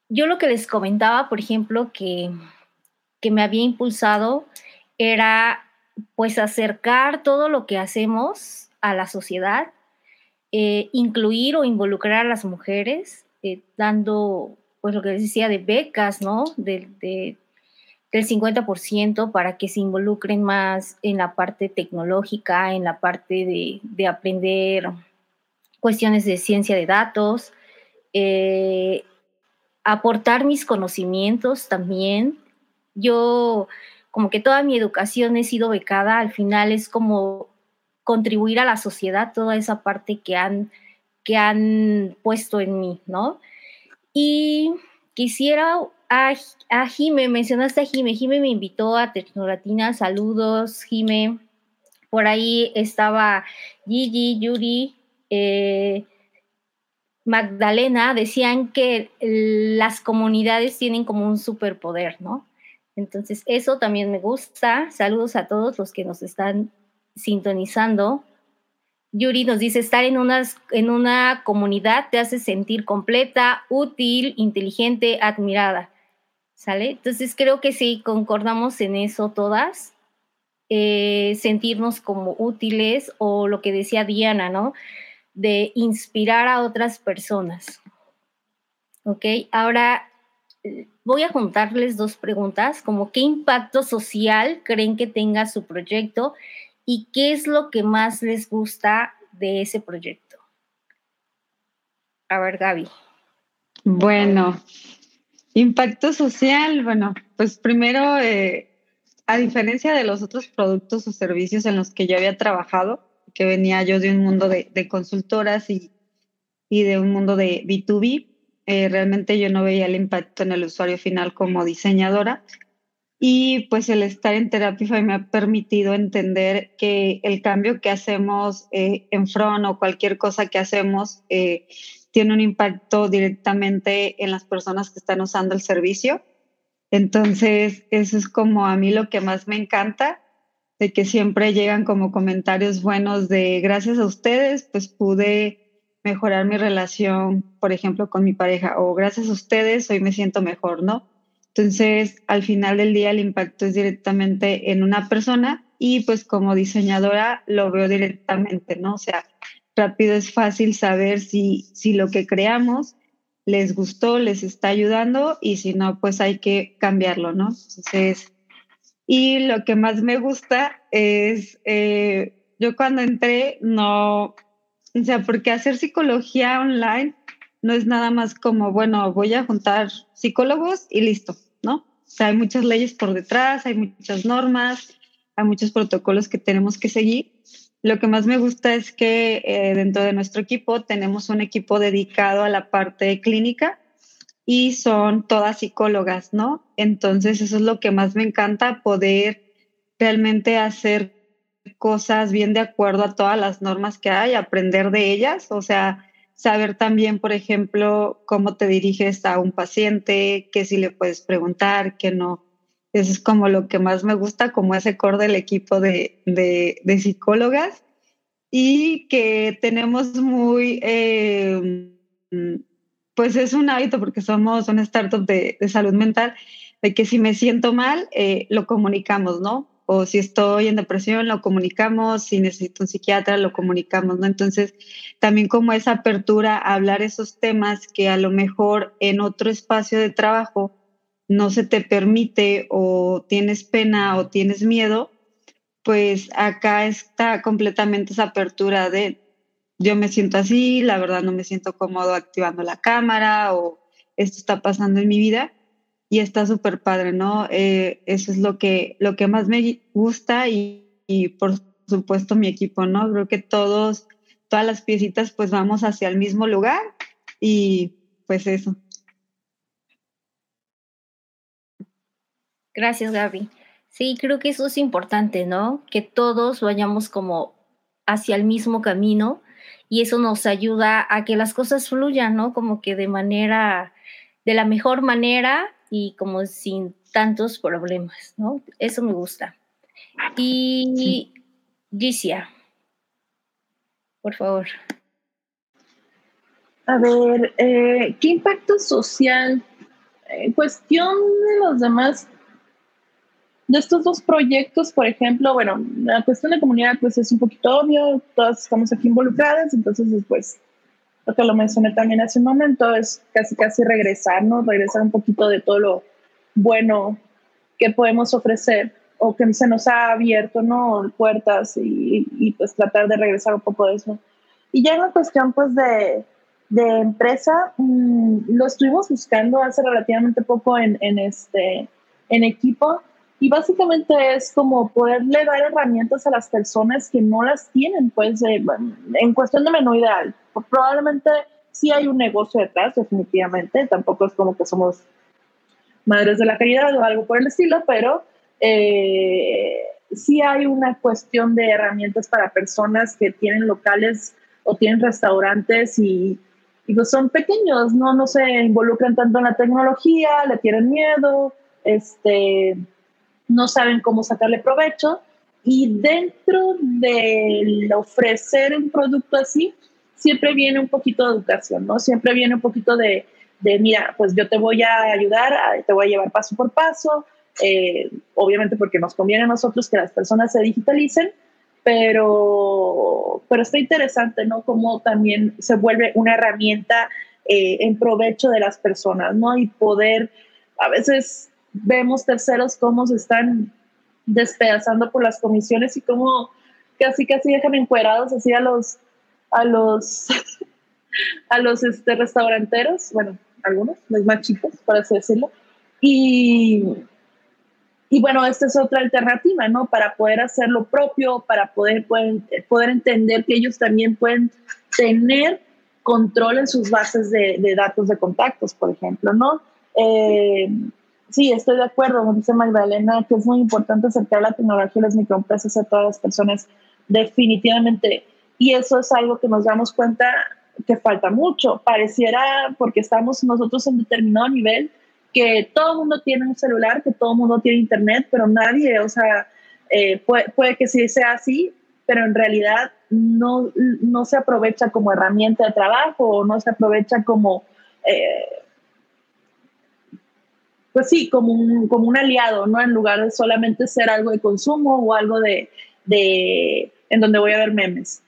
yo lo que les comentaba, por ejemplo, que, que me había impulsado era pues acercar todo lo que hacemos a la sociedad eh, incluir o involucrar a las mujeres, eh, dando, pues lo que decía, de becas, ¿no? De, del 50% para que se involucren más en la parte tecnológica, en la parte de, aprender cuestiones de ciencia de datos, eh, aportar mis conocimientos también. Yo, como que toda mi educación he sido becada, al final es como contribuir a la sociedad, toda esa parte que han, que han puesto en mí, ¿no? Y quisiera a, a Jime, mencionaste a Jime, Jime me invitó a Tecnolatina, saludos, Jime. Por ahí estaba Gigi, Yuri, eh, Magdalena, decían que las comunidades tienen como un superpoder, ¿no? Entonces, eso también me gusta. Saludos a todos los que nos están sintonizando. Yuri nos dice, estar en, en una comunidad te hace sentir completa, útil, inteligente, admirada. ¿Sale? Entonces creo que sí, concordamos en eso todas. Eh, sentirnos como útiles o lo que decía Diana, ¿no? De inspirar a otras personas. ¿Ok? Ahora voy a juntarles dos preguntas, como qué impacto social creen que tenga su proyecto y qué es lo que más les gusta de ese proyecto. A ver, Gaby. Bueno, impacto social, bueno, pues primero, eh, a diferencia de los otros productos o servicios en los que yo había trabajado, que venía yo de un mundo de, consultoras y, de un mundo de B2B, eh, realmente yo no veía el impacto en el usuario final como diseñadora, y pues el estar en Therapify me ha permitido entender que el cambio que hacemos eh, en front o cualquier cosa que hacemos eh, tiene un impacto directamente en las personas que están usando el servicio. Entonces, eso es como a mí lo que más me encanta, de que siempre llegan como comentarios buenos de gracias a ustedes, pues pude mejorar mi relación, por ejemplo, con mi pareja, o gracias a ustedes hoy me siento mejor, ¿no? Entonces, al final del día el impacto es directamente en una persona y pues como diseñadora lo veo directamente, ¿no? O sea, rápido es fácil saber si, si lo que creamos les gustó, les está ayudando y si no, pues hay que cambiarlo, ¿no? Entonces, y lo que más me gusta es, eh, yo cuando entré, no, o sea, porque hacer psicología online no es nada más como, bueno, voy a juntar psicólogos y listo. O sea, hay muchas leyes por detrás, hay muchas normas, hay muchos protocolos que tenemos que seguir. Lo que más me gusta es que eh, dentro de nuestro equipo tenemos un equipo dedicado a la parte clínica y son todas psicólogas, ¿no? Entonces eso es lo que más me encanta, poder realmente hacer cosas bien de acuerdo a todas las normas que hay, aprender de ellas, o sea, saber también, por ejemplo, cómo te diriges a un paciente, qué si le puedes preguntar, qué no. Eso es como lo que más me gusta, como ese core del equipo de, de, psicólogas y que tenemos muy, eh, pues es un hábito porque somos una startup de, de salud mental, de que si me siento mal, eh, lo comunicamos, ¿no? O si estoy en depresión, lo comunicamos, si necesito un psiquiatra, lo comunicamos, ¿no? Entonces, también como esa apertura a hablar esos temas que a lo mejor en otro espacio de trabajo no se te permite o tienes pena o tienes miedo, pues acá está completamente esa apertura de yo me siento así, la verdad no me siento cómodo activando la cámara o esto está pasando en mi vida y está súper padre, ¿no? Eh, eso es lo que, lo que más me gusta y, y, por supuesto mi equipo, ¿no? Creo que todos, todas las piecitas pues vamos hacia el mismo lugar y pues eso. Gracias, Gaby. Sí, creo que eso es importante, ¿no? Que todos vayamos como hacia el mismo camino y eso nos ayuda a que las cosas fluyan, ¿no? Como que de manera, de la mejor manera y como sin tantos problemas, ¿no? Eso me gusta. Y Gicia, por favor. A ver, eh, ¿qué impacto social en cuestión de los demás de estos dos proyectos, por ejemplo, bueno, la cuestión de comunidad pues es un poquito obvio, todas estamos aquí involucradas, entonces pues lo que lo mencioné también hace un momento es casi casi regresar, ¿no? Regresar un poquito de todo lo bueno que podemos ofrecer o que se nos ha abierto, ¿no? Puertas y, y pues tratar de regresar un poco de eso. Y ya en la cuestión pues de, de empresa, mmm, lo estuvimos buscando hace relativamente poco en, en este, en equipo y básicamente es como poderle dar herramientas a las personas que no las tienen, pues en cuestión de menú ideal. Probablemente sí hay un negocio detrás, definitivamente. Tampoco es como que somos madres de la caridad o algo por el estilo, pero eh, sí hay una cuestión de herramientas para personas que tienen locales o tienen restaurantes y, y pues son pequeños, ¿no? No se involucran tanto en la tecnología, le tienen miedo, este no saben cómo sacarle provecho y dentro del ofrecer un producto así, siempre viene un poquito de educación, ¿no? Siempre viene un poquito de, de mira, pues yo te voy a ayudar, te voy a llevar paso por paso, eh, obviamente porque nos conviene a nosotros que las personas se digitalicen, pero, pero está interesante, ¿no? Cómo también se vuelve una herramienta eh, en provecho de las personas, ¿no? Y poder, a veces vemos terceros cómo se están despedazando por las comisiones y cómo casi casi dejan encuerados así a los a los a los este, restauranteros, bueno, algunos, los más chicos, por así decirlo. Y, y bueno, esta es otra alternativa, ¿no? Para poder hacer lo propio, para poder, poder, poder entender que ellos también pueden tener control en sus bases de, de datos de contactos, por ejemplo, ¿no? Eh, Sí, estoy de acuerdo, como dice Magdalena, que es muy importante acercar la tecnología y las microempresas a todas las personas, definitivamente. Y eso es algo que nos damos cuenta que falta mucho. Pareciera, porque estamos nosotros en determinado nivel, que todo el mundo tiene un celular, que todo el mundo tiene internet, pero nadie, o sea, eh, puede, que sí sea así, pero en realidad no, no se aprovecha como herramienta de trabajo o no se aprovecha como, eh, pues sí, como un, como un aliado, ¿no? En lugar de solamente ser algo de consumo o algo de, de en donde voy a ver memes.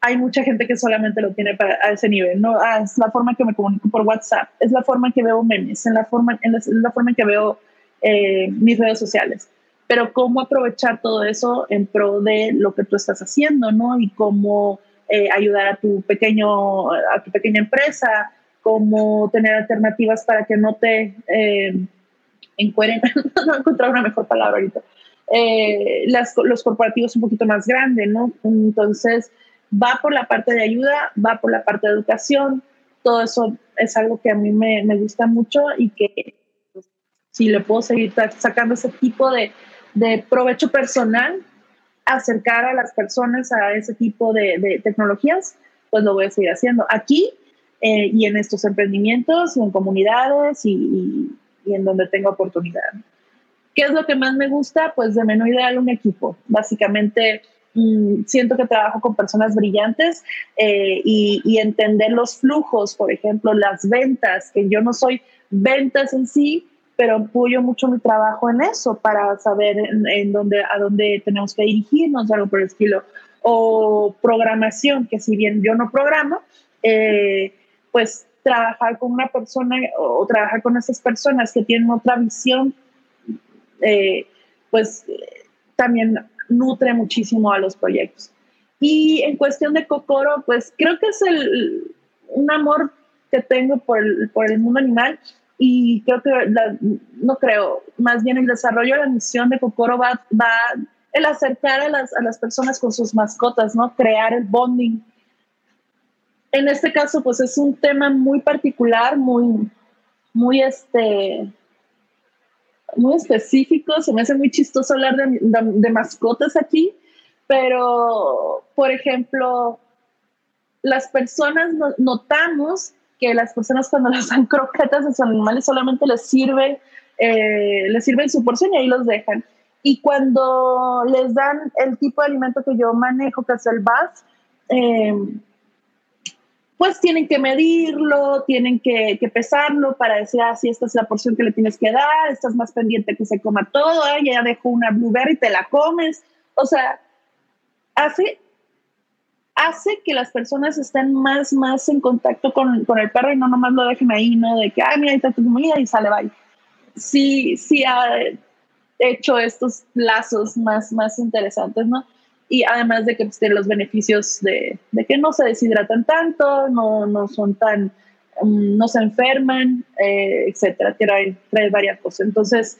Hay mucha gente que solamente lo tiene para, a ese nivel, ¿no? Ah, es la forma que me comunico por WhatsApp, es la forma que veo memes, en la forma, en la, es la forma en que veo eh, mis redes sociales pero cómo aprovechar todo eso en pro de lo que tú estás haciendo, ¿no? Y cómo eh, ayudar a tu, pequeño, a tu pequeña empresa, cómo tener alternativas para que no te eh, encueren, no encontrar una mejor palabra ahorita, eh, los corporativos un poquito más grandes, ¿no? Entonces, va por la parte de ayuda, va por la parte de educación, todo eso es algo que a mí me, me gusta mucho y que pues, si le puedo seguir sacando ese tipo de, de provecho personal, acercar a las personas a ese tipo de, tecnologías, pues lo voy a seguir haciendo aquí eh, y en estos emprendimientos, y en comunidades y, en donde tengo oportunidad. ¿Qué es lo que más me gusta? Pues de menú ideal un equipo. Básicamente mm, siento que trabajo con personas brillantes eh, y, y, entender los flujos, por ejemplo, las ventas, que yo no soy ventas en sí, pero apoyo mucho mi trabajo en eso para saber en, dónde, a dónde tenemos que dirigirnos, algo por el estilo. O programación, que si bien yo no programo, eh, pues trabajar con una persona o trabajar con esas personas que tienen otra visión, eh, pues también nutre muchísimo a los proyectos. Y en cuestión de Cocoro, pues creo que es el, un amor que tengo por el, por el mundo animal y creo que, no creo, más bien el desarrollo de la misión de Cocoro va, va el acercar a las, a las personas con sus mascotas, ¿no? Crear el bonding. En este caso, pues es un tema muy particular, muy, muy este, muy específico, se me hace muy chistoso hablar de, mascotas aquí, pero, por ejemplo, las personas notamos que las personas cuando les dan croquetas a sus animales solamente les sirve, eh, les sirven su porción y ahí los dejan. Y cuando les dan el tipo de alimento que yo manejo, que es el BAS, em, pues tienen que medirlo, tienen que, pesarlo para decir, ah, si esta es la porción que le tienes que dar, estás más pendiente que se coma todo, ah, ya dejó una blueberry te la comes. O sea, hace hace que las personas estén más, más en contacto con, con, el perro y no nomás lo dejen ahí, ¿no? De que, ay, mira, ahí está comida y sale, bye. Sí, sí ha hecho estos lazos más, más interesantes, ¿no? Y además de que pues, tiene los beneficios de, de, que no se deshidratan tanto, no, no son tan, um, no se enferman, eh, etcétera. Trae, trae varias cosas. Entonces,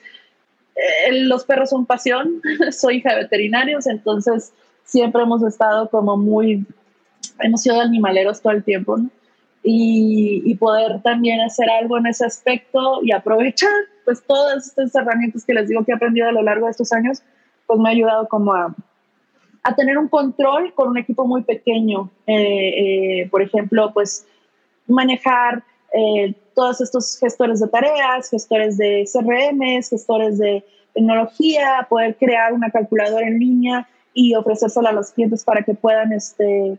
eh, los perros son pasión. Soy hija de veterinarios, entonces siempre hemos estado como muy, hemos sido animaleros todo el tiempo, ¿no? Y, y, poder también hacer algo en ese aspecto y aprovechar pues todas estas herramientas que les digo que he aprendido a lo largo de estos años, pues me ha ayudado como a, a tener un control con un equipo muy pequeño. Eh, eh, por ejemplo, pues manejar eh, todos estos gestores de tareas, gestores de CRM, gestores de tecnología, poder crear una calculadora en línea y ofrecérselo a los clientes para que puedan este,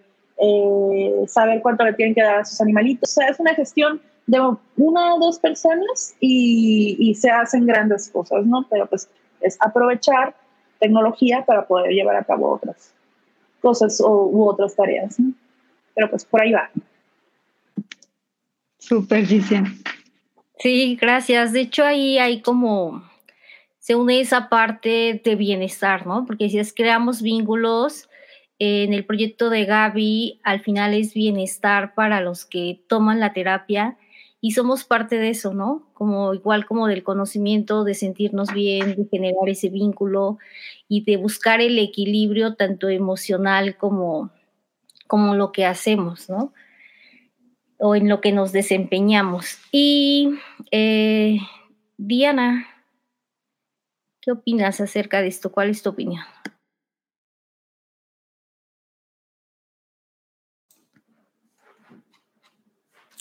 saber cuánto le tienen que dar a sus animalitos. O sea, es una gestión de una o dos personas y, y se hacen grandes cosas, ¿no? Pero pues es aprovechar tecnología para poder llevar a cabo otras cosas o, u otras tareas. ¿no? Pero pues por ahí va. Súper, Sí, gracias. De hecho, ahí hay como se une esa parte de bienestar, ¿no? Porque si es creamos vínculos, en el proyecto de Gaby, al final es bienestar para los que toman la terapia y somos parte de eso, ¿no? Como igual como del conocimiento, de sentirnos bien, de generar ese vínculo y de buscar el equilibrio tanto emocional como, como lo que hacemos, ¿no? O en lo que nos desempeñamos. Y eh, Diana, ¿Qué opinas acerca de esto? ¿Cuál es tu opinión?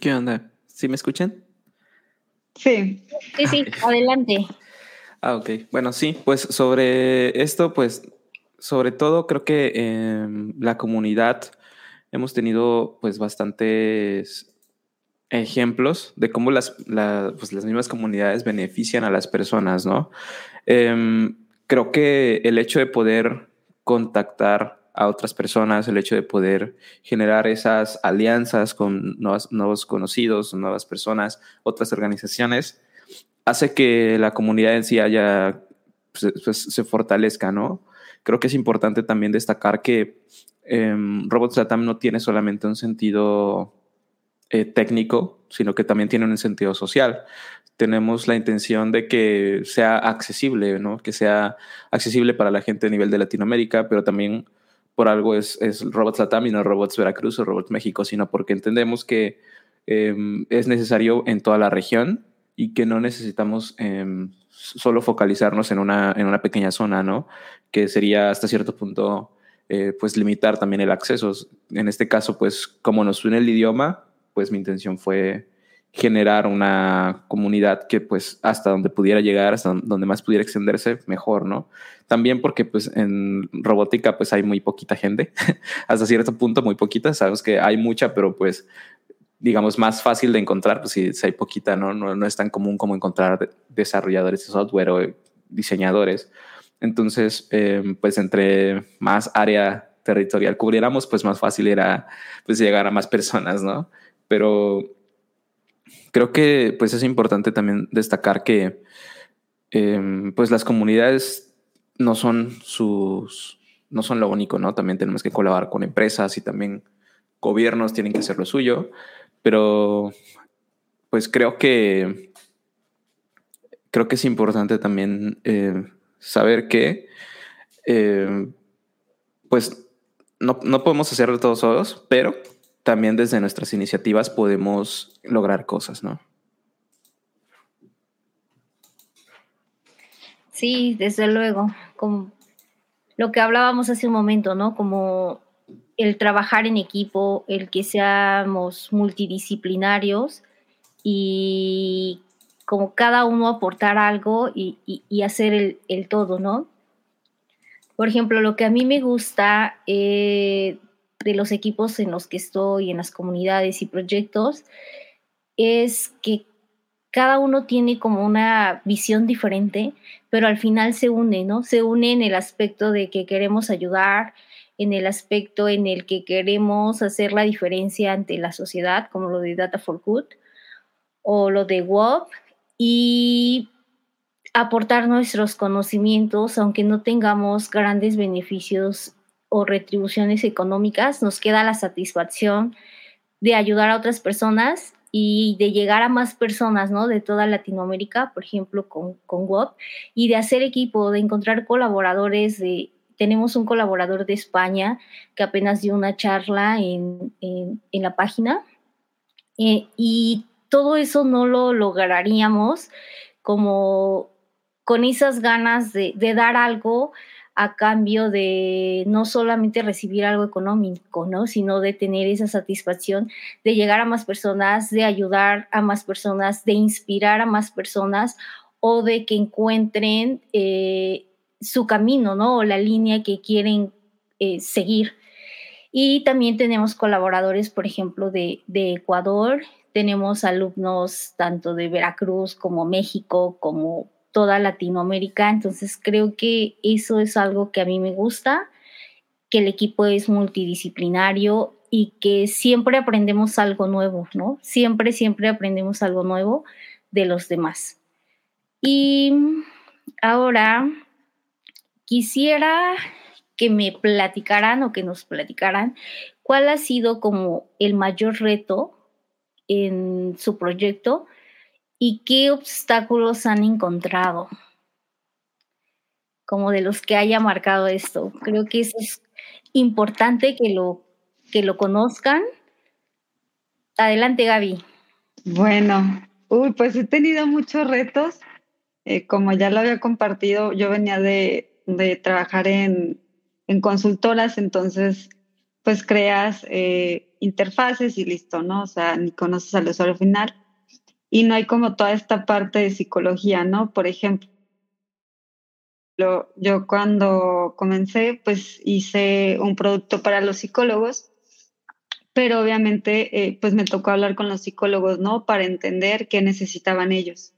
¿Qué onda? ¿Sí me escuchan? Sí. Sí, sí, adelante. Ah, ok. Bueno, sí, pues sobre esto, pues sobre todo creo que en la comunidad hemos tenido pues bastantes ejemplos de cómo las, pues, las mismas comunidades benefician a las personas, ¿no? Em, creo que el hecho de poder contactar a otras personas, el hecho de poder generar esas alianzas con nuevos conocidos, nuevas personas, otras organizaciones, hace que la comunidad en sí haya, pues, pues, se fortalezca, ¿no? Creo que es importante también destacar que eh, Robots Latam no tiene solamente un sentido eh, técnico, sino que también tiene un sentido social. Tenemos la intención de que sea accesible, ¿no? Que sea accesible para la gente a nivel de Latinoamérica, pero también por algo es, es Robots Latam y no Robots Veracruz o Robots México, sino porque entendemos que em, es necesario en toda la región y que no necesitamos em, solo focalizarnos en una, en una pequeña zona, ¿no? Que sería hasta cierto punto, eh, pues limitar también el acceso. En este caso, pues como nos une el idioma, pues mi intención fue generar una comunidad que pues hasta donde pudiera llegar, hasta donde más pudiera extenderse, mejor, ¿no? También porque pues en robótica pues hay muy poquita gente, hasta cierto punto muy poquita, sabemos que hay mucha, pero pues digamos más fácil de encontrar, pues si, hay poquita, ¿no? ¿no? ¿no? es tan común como encontrar desarrolladores de software o diseñadores. Entonces, em, pues entre más área territorial cubriéramos, pues más fácil era pues llegar a más personas, ¿no? Pero creo que pues es importante también destacar que em, pues las comunidades no son sus no son lo único, ¿no? También tenemos que colaborar con empresas y también gobiernos tienen que hacer lo suyo, pero pues creo que creo que es importante también eh, saber que eh, pues no, no podemos hacerlo todos solos, pero también desde nuestras iniciativas podemos lograr cosas, ¿no? Sí, desde luego, como lo que hablábamos hace un momento, ¿no? Como el trabajar en equipo, el que seamos multidisciplinarios y como cada uno aportar algo y, hacer el, el, todo, ¿no? Por ejemplo, lo que a mí me gusta eh, de los equipos en los que estoy, en las comunidades y proyectos, es que cada uno tiene como una visión diferente, pero al final se une, ¿no? Se une en el aspecto de que queremos ayudar, en el aspecto en el que queremos hacer la diferencia ante la sociedad, como lo de Data for Good o lo de WOP, y aportar nuestros conocimientos, aunque no tengamos grandes beneficios o retribuciones económicas, nos queda la satisfacción de ayudar a otras personas y de llegar a más personas, ¿no? De toda Latinoamérica, por ejemplo, con, con WOP, y de hacer equipo, de encontrar colaboradores, de, tenemos un colaborador de España que apenas dio una charla en, en, la página, eh, y todo eso no lo lograríamos como con esas ganas de, de dar algo a cambio de no solamente recibir algo económico, ¿no? sino de tener esa satisfacción de llegar a más personas, de ayudar a más personas, de inspirar a más personas o de que encuentren eh, su camino, ¿no? O la línea que quieren eh, seguir. Y también tenemos colaboradores, por ejemplo, de, de Ecuador, tenemos alumnos tanto de Veracruz como México, como toda Latinoamérica. Entonces creo que eso es algo que a mí me gusta, que el equipo es multidisciplinario y que siempre aprendemos algo nuevo, ¿no? Siempre, siempre aprendemos algo nuevo de los demás. Y ahora quisiera que me platicaran o que nos platicaran cuál ha sido como el mayor reto en su proyecto y qué obstáculos han encontrado, como de los que haya marcado esto. Creo que es importante que lo, que lo conozcan. Adelante, Gaby. Bueno, uy, pues he tenido muchos retos. Eh, como ya lo había compartido, yo venía de, trabajar en, consultoras, entonces pues creas eh, interfaces y listo, ¿no? O sea, ni conoces al usuario final y no hay como toda esta parte de psicología, ¿no? Por ejemplo, yo cuando comencé, pues hice un producto para los psicólogos, pero obviamente eh, pues me tocó hablar con los psicólogos, ¿no? Para entender qué necesitaban ellos.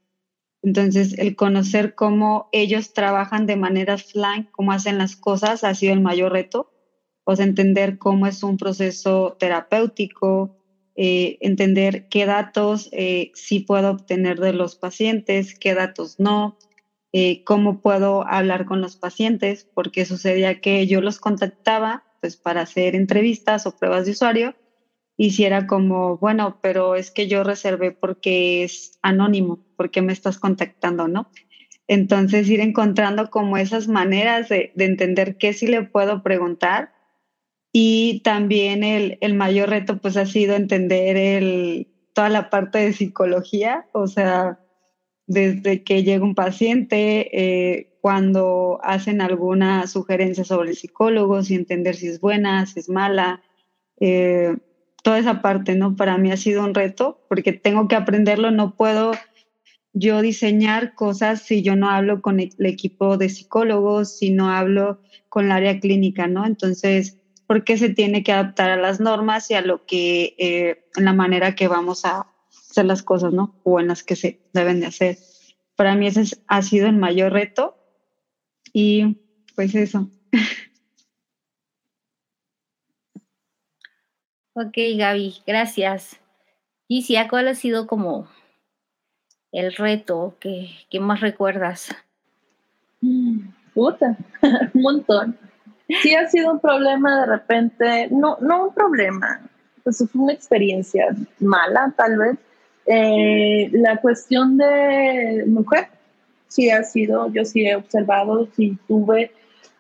Entonces, el conocer cómo ellos trabajan de manera offline, cómo hacen las cosas, ha sido el mayor reto. O sea, entender cómo es un proceso terapéutico, eh, entender qué datos eh, sí puedo obtener de los pacientes, qué datos no, eh, cómo puedo hablar con los pacientes, porque sucedía que yo los contactaba pues para hacer entrevistas o pruebas de usuario y si era como, bueno, pero es que yo reservé porque es anónimo, porque me estás contactando, ¿no? Entonces ir encontrando como esas maneras de, entender qué sí le puedo preguntar y también el, el, mayor reto pues ha sido entender el, toda la parte de psicología, o sea, desde que llega un paciente, eh, cuando hacen alguna sugerencia sobre psicólogos y entender si es buena, si es mala. Eh, toda esa parte, ¿no? Para mí ha sido un reto porque tengo que aprenderlo, no puedo yo diseñar cosas si yo no hablo con el equipo de psicólogos, si no hablo con el área clínica, ¿no? Entonces, ¿por qué se tiene que adaptar a las normas y a lo que, eh, en la manera que vamos a, hacer las cosas, ¿no? O en las que se deben de hacer. Para mí ese ha sido el mayor reto y pues eso. Ok, Gaby, gracias. Y ¿cuál ha sido como el reto que, que más recuerdas? Mm, puta, un montón. Sí ha sido un problema de repente, no, no un problema, pues fue una experiencia mala tal vez, eh, la cuestión de mujer, sí ha sido, yo sí he observado, sí tuve,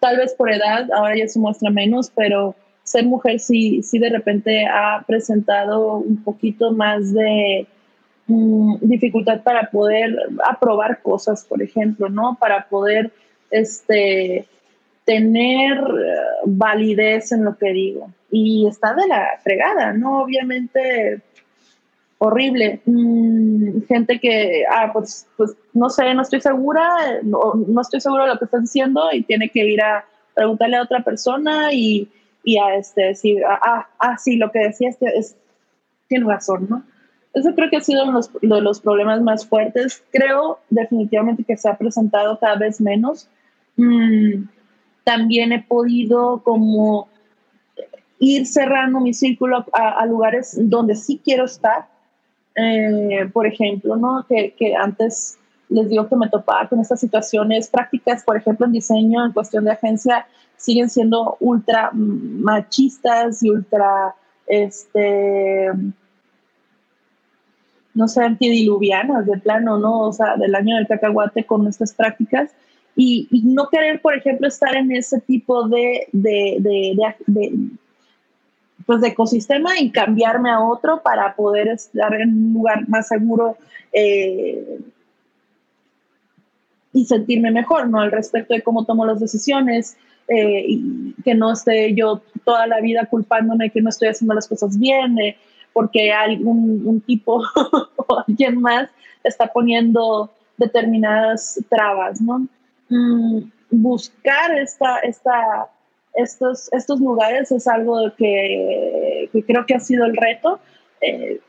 tal vez por edad, ahora ya se muestra menos, pero ser mujer sí, sí de repente ha presentado un poquito más de mm, dificultad para poder aprobar cosas, por ejemplo, ¿no? Para poder este, tener eh, validez en lo que digo. Y está de la fregada, ¿no? Obviamente horrible. Mm, gente que, ah, pues, pues no sé, no estoy segura, no, no, estoy seguro de lo que estás diciendo y tiene que ir a preguntarle a otra persona y, y a este, decir, ah, ah, sí, lo que decía este es, tiene razón, ¿no? Eso creo que ha sido uno de los problemas más fuertes. Creo definitivamente que se ha presentado cada vez menos. Mm, también he podido como ir cerrando mi círculo a, lugares donde sí quiero estar, eh, por ejemplo, ¿no? Que, que, antes les digo que me topaba con estas situaciones prácticas, por ejemplo, en diseño, en cuestión de agencia, siguen siendo ultra machistas y ultra, este, no sé, antidiluvianas de plano, ¿no? O sea, del año del cacahuate con estas prácticas. Y, no querer, por ejemplo, estar en ese tipo de, de, de, de pues de ecosistema y cambiarme a otro para poder estar en un lugar más seguro eh, y sentirme mejor, ¿no? Al respecto de cómo tomo las decisiones, eh, y que no esté yo toda la vida culpándome que no estoy haciendo las cosas bien, eh, porque algún un tipo o alguien más está poniendo determinadas trabas, ¿no? Mm, buscar esta, esta estos, lugares es algo que, que creo que ha sido el reto. Eh,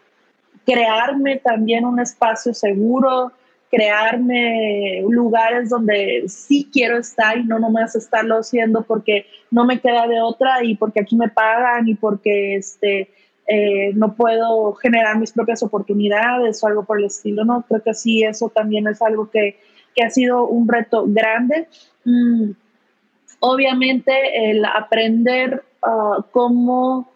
crearme también un espacio seguro, crearme lugares donde sí quiero estar y no nomás estarlo haciendo porque no me queda de otra y porque aquí me pagan y porque este, eh, no puedo generar mis propias oportunidades o algo por el estilo, ¿no? Creo que sí, eso también es algo que, que ha sido un reto grande. Mm, obviamente el aprender uh, cómo,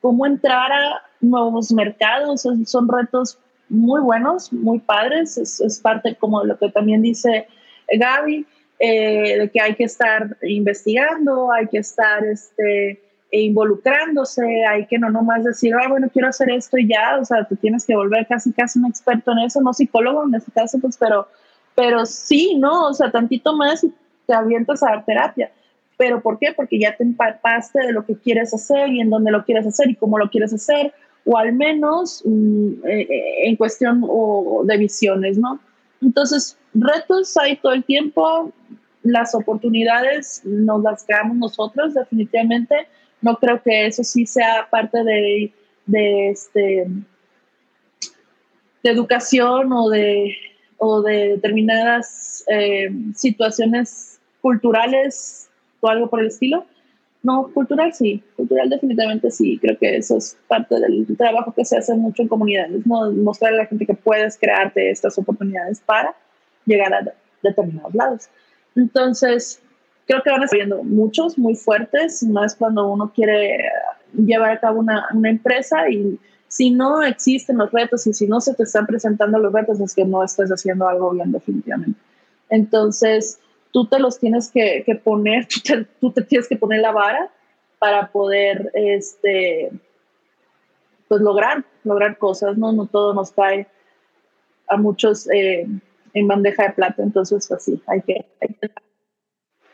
cómo entrar a nuevos mercados son, retos muy buenos, muy padres, es, parte como lo que también dice Gaby, eh, de que hay que estar investigando, hay que estar este, involucrándose, hay que no nomás decir, ah, bueno, quiero hacer esto y ya, o sea, tú tienes que volver casi casi un experto en eso, no psicólogo en este caso, pues, pero, pero sí, ¿no? O sea, tantito más y te avientas a dar terapia pero ¿por qué? Porque ya te empapaste de lo que quieres hacer y en dónde lo quieres hacer y cómo lo quieres hacer, o al menos mm, eh, eh, en cuestión de visiones, ¿no? Entonces, retos hay todo el tiempo, las oportunidades nos las creamos nosotros, definitivamente. No creo que eso sí sea parte de, de, este, de educación o de, o de determinadas eh, situaciones culturales o algo por el estilo. No, cultural sí, cultural definitivamente sí. Creo que eso es parte del trabajo que se hace mucho en comunidades, ¿no? mostrar a la gente que puedes crearte estas oportunidades para llegar a determinados lados. Entonces, creo que van viendo muchos muy fuertes, más cuando uno quiere llevar a cabo una, una empresa y si no existen los retos y si no se te están presentando los retos es que no estás haciendo algo bien definitivamente. Entonces, tú te los tienes que, poner, tú te, tienes que poner la vara para poder, este, pues lograr, lograr cosas, ¿no? No todo nos cae a muchos eh, en bandeja de plata, entonces pues sí, hay que, hay que...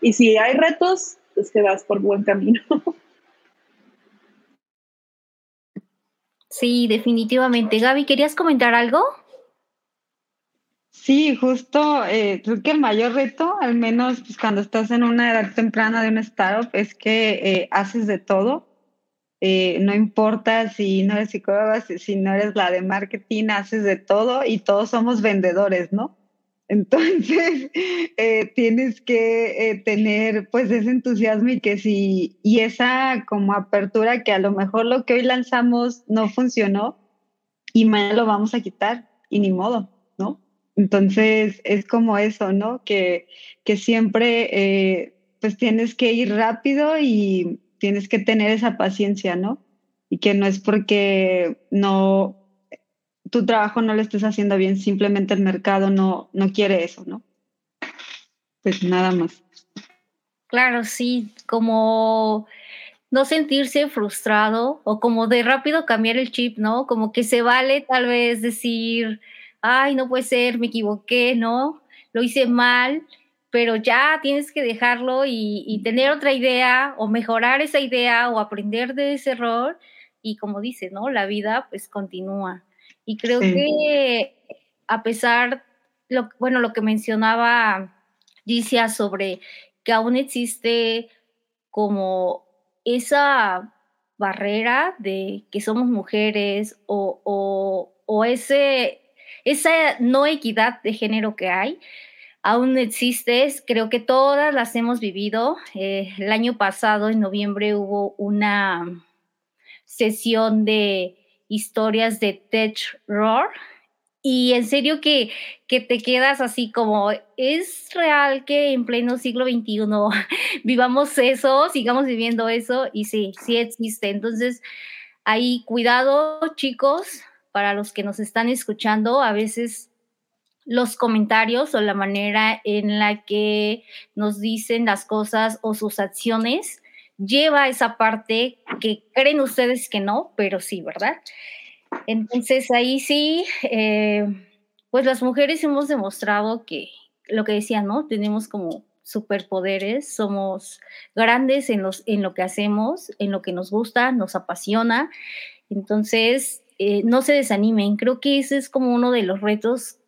Y si hay retos, es que vas por buen camino. Sí, definitivamente. Gaby, ¿querías comentar algo? Sí, justo, eh, creo que el mayor reto, al menos pues, cuando estás en una edad temprana de una startup, es que eh, haces de todo. Eh, no importa si no eres psicóloga, si no eres la de marketing, haces de todo y todos somos vendedores, ¿no? Entonces, eh, tienes que eh, tener pues ese entusiasmo y que si, y esa como apertura que a lo mejor lo que hoy lanzamos no funcionó y mañana lo vamos a quitar y ni modo, ¿no? Entonces, es como eso, ¿no? Que, que siempre eh, pues tienes que ir rápido y tienes que tener esa paciencia, ¿no? Y que no es porque no tu trabajo no lo estés haciendo bien, simplemente el mercado no, no quiere eso, ¿no? Pues nada más. Claro, sí, como no sentirse frustrado o como de rápido cambiar el chip, ¿no? Como que se vale tal vez decir, ay, no puede ser, me equivoqué, ¿no? Lo hice mal, pero ya tienes que dejarlo y, y tener otra idea o mejorar esa idea o aprender de ese error y como dice, ¿no? La vida pues continúa. Y creo que a pesar, lo, bueno, lo que mencionaba Gicia sobre que aún existe como esa barrera de que somos mujeres o, o, ese, esa no equidad de género que hay, aún existe, creo que todas las hemos vivido. Eh, el año pasado, en noviembre, hubo una sesión de historias de Tech Roar. Y en serio que, que te quedas así como, ¿es real que en pleno siglo XXI vivamos eso, sigamos viviendo eso? Y sí, sí existe. Entonces, ahí cuidado, chicos, para los que nos están escuchando, a veces los comentarios o la manera en la que nos dicen las cosas o sus acciones lleva esa parte que creen ustedes que no, pero sí, ¿verdad? Entonces ahí sí, eh, pues las mujeres hemos demostrado que lo que decía, ¿no? Tenemos como superpoderes, somos grandes en, los, en lo que hacemos, en lo que nos gusta, nos apasiona. Entonces, eh, no se desanimen. Creo que ese es como uno de los retos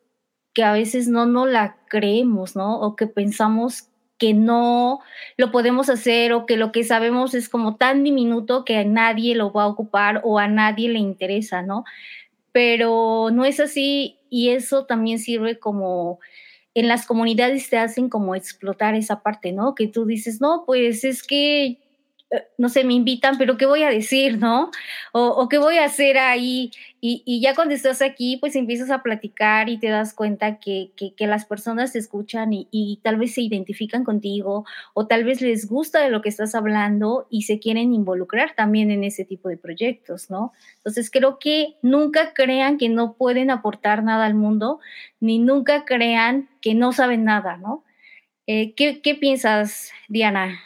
que a veces no, no la creemos, ¿no? O que pensamos que no lo podemos hacer o que lo que sabemos es como tan diminuto que a nadie lo va a ocupar o a nadie le interesa, ¿no? Pero no es así y eso también sirve como en las comunidades te hacen como explotar esa parte, ¿no? Que tú dices, no, pues es que eh, no sé, me invitan, pero ¿qué voy a decir, no? O, qué voy a hacer ahí. Y, ya cuando estás aquí, pues empiezas a platicar y te das cuenta que, las personas te escuchan y, tal vez se identifican contigo o tal vez les gusta de lo que estás hablando y se quieren involucrar también en ese tipo de proyectos, ¿no? Entonces creo que nunca crean que no pueden aportar nada al mundo, ni nunca crean que no saben nada, ¿no? Eh, ¿qué, ¿Qué piensas, Diana?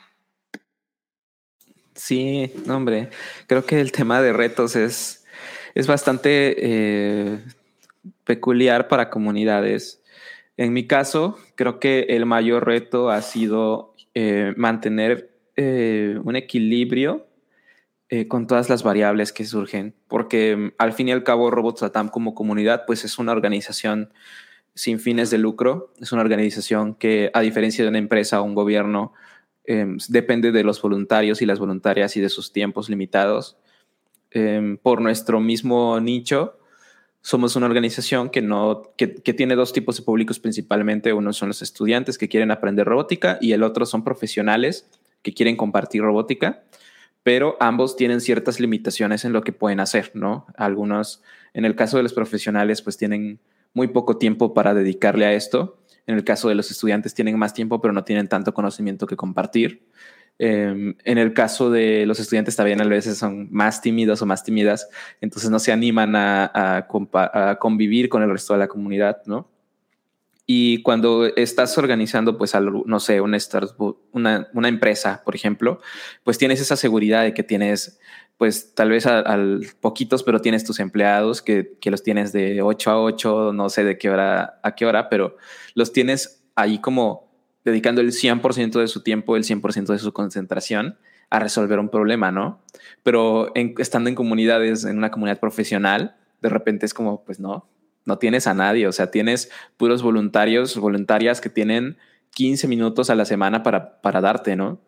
Sí, hombre, creo que el tema de retos es, es bastante eh, peculiar para comunidades. En mi caso, creo que el mayor reto ha sido eh, mantener eh, un equilibrio con todas las variables que surgen, porque al fin y al cabo Robots como comunidad pues es una organización sin fines de lucro, es una organización que a diferencia de una empresa o un gobierno em, depende de los voluntarios y las voluntarias y de sus tiempos limitados. Em, por nuestro mismo nicho, somos una organización que, no, que, que, tiene dos tipos de públicos principalmente. Uno son los estudiantes que quieren aprender robótica y el otro son profesionales que quieren compartir robótica, pero ambos tienen ciertas limitaciones en lo que pueden hacer, ¿no? Algunos, en el caso de los profesionales, pues tienen muy poco tiempo para dedicarle a esto. En el caso de los estudiantes tienen más tiempo, pero no tienen tanto conocimiento que compartir. Em, en el caso de los estudiantes también a veces son más tímidos o más tímidas, entonces no se animan a, convivir con el resto de la comunidad, ¿no? Y cuando estás organizando, pues, no sé, una, una, una, empresa, por ejemplo, pues tienes esa seguridad de que tienes, pues, tal vez al poquitos, pero tienes tus empleados que, que, los tienes de 8 a 8, no sé de qué hora a qué hora, pero los tienes ahí como dedicando el 100% de su tiempo, el 100% de su concentración a resolver un problema, ¿no? Pero estando en comunidades, en una comunidad profesional, de repente es como, pues no, no tienes a nadie, o sea, tienes puros voluntarios, voluntarias que tienen 15 minutos a la semana para, para darte, ¿no?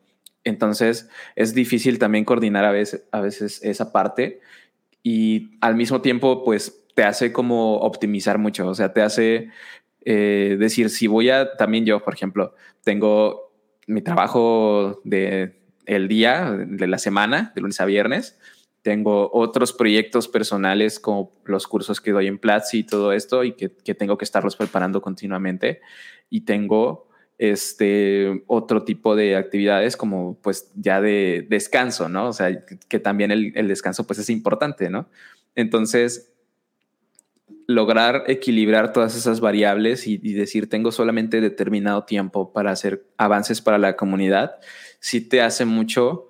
Entonces es difícil también coordinar a veces, a veces esa parte y al mismo tiempo, pues te hace como optimizar mucho, o sea, te hace eh, decir, si voy a, también yo, por ejemplo, tengo mi trabajo de el día, de la semana, de lunes a viernes, tengo otros proyectos personales como los cursos que doy en Platzi y todo esto y que, que, tengo que estarlos preparando continuamente y tengo este otro tipo de actividades como pues ya de descanso, ¿no? O sea, que, también el, el, descanso pues es importante, ¿no? Entonces, lograr equilibrar todas esas variables y, decir tengo solamente determinado tiempo para hacer avances para la comunidad, si te hace mucho.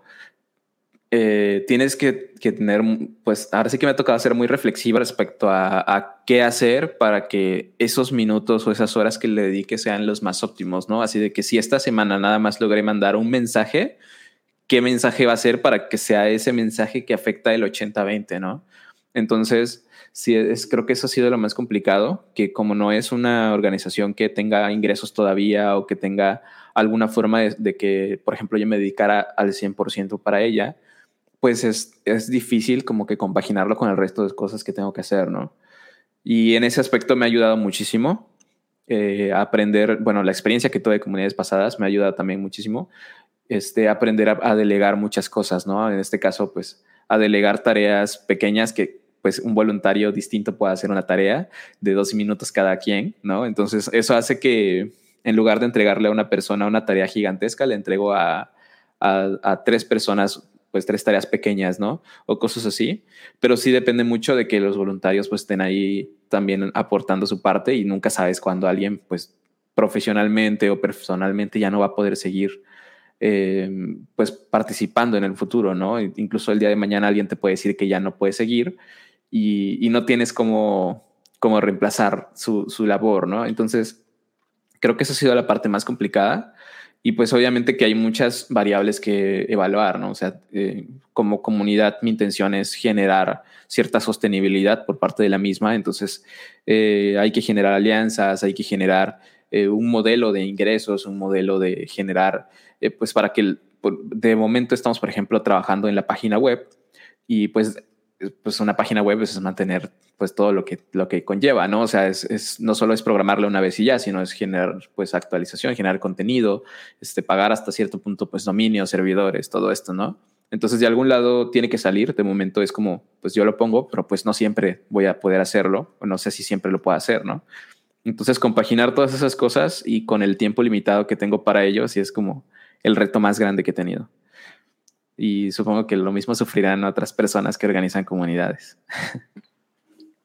Eh, tienes que, tener, pues ahora sí que me ha tocado ser muy reflexiva respecto a, qué hacer para que esos minutos o esas horas que le dedique sean los más óptimos, ¿no? Así de que si esta semana nada más logré mandar un mensaje, ¿qué mensaje va a ser para que sea ese mensaje que afecta el 80-20, ¿no? Entonces, sí, es, creo que eso ha sido lo más complicado, que como no es una organización que tenga ingresos todavía o que tenga alguna forma de, que, por ejemplo, yo me dedicara al 100% para ella, pues es, es, difícil como que compaginarlo con el resto de cosas que tengo que hacer, ¿no? Y en ese aspecto me ha ayudado muchísimo eh, a aprender, bueno, la experiencia que tuve de comunidades pasadas me ha ayudado también muchísimo, este, aprender a, a delegar muchas cosas, ¿no? En este caso, pues, a delegar tareas pequeñas que pues un voluntario distinto pueda hacer una tarea de dos minutos cada quien, ¿no? Entonces eso hace que en lugar de entregarle a una persona una tarea gigantesca, le entrego a, a, tres personas pues tres tareas pequeñas, ¿no? O cosas así, pero sí depende mucho de que los voluntarios pues estén ahí también aportando su parte y nunca sabes cuándo alguien pues profesionalmente o personalmente ya no va a poder seguir eh, pues participando en el futuro, ¿no? Incluso el día de mañana alguien te puede decir que ya no puede seguir y, no tienes como, como reemplazar su, su, labor, ¿no? Entonces, creo que esa ha sido la parte más complicada y pues obviamente que hay muchas variables que evaluar, ¿no? O sea, eh, como comunidad mi intención es generar cierta sostenibilidad por parte de la misma, entonces eh, hay que generar alianzas, hay que generar eh, un modelo de ingresos, un modelo de generar, pues para que de momento estamos, por ejemplo, trabajando en la página web y pues pues una página web es mantener pues todo lo que, lo que conlleva, ¿no? O sea, es, no solo es programarla una vez y ya, sino es generar pues actualización, generar contenido, este, pagar hasta cierto punto pues dominio, servidores, todo esto, ¿no? Entonces de algún lado tiene que salir, de momento es como pues yo lo pongo, pero pues no siempre voy a poder hacerlo, o no sé si siempre lo puedo hacer, ¿no? Entonces compaginar todas esas cosas y con el tiempo limitado que tengo para ello, sí es como el reto más grande que he tenido y supongo que lo mismo sufrirán otras personas que organizan comunidades.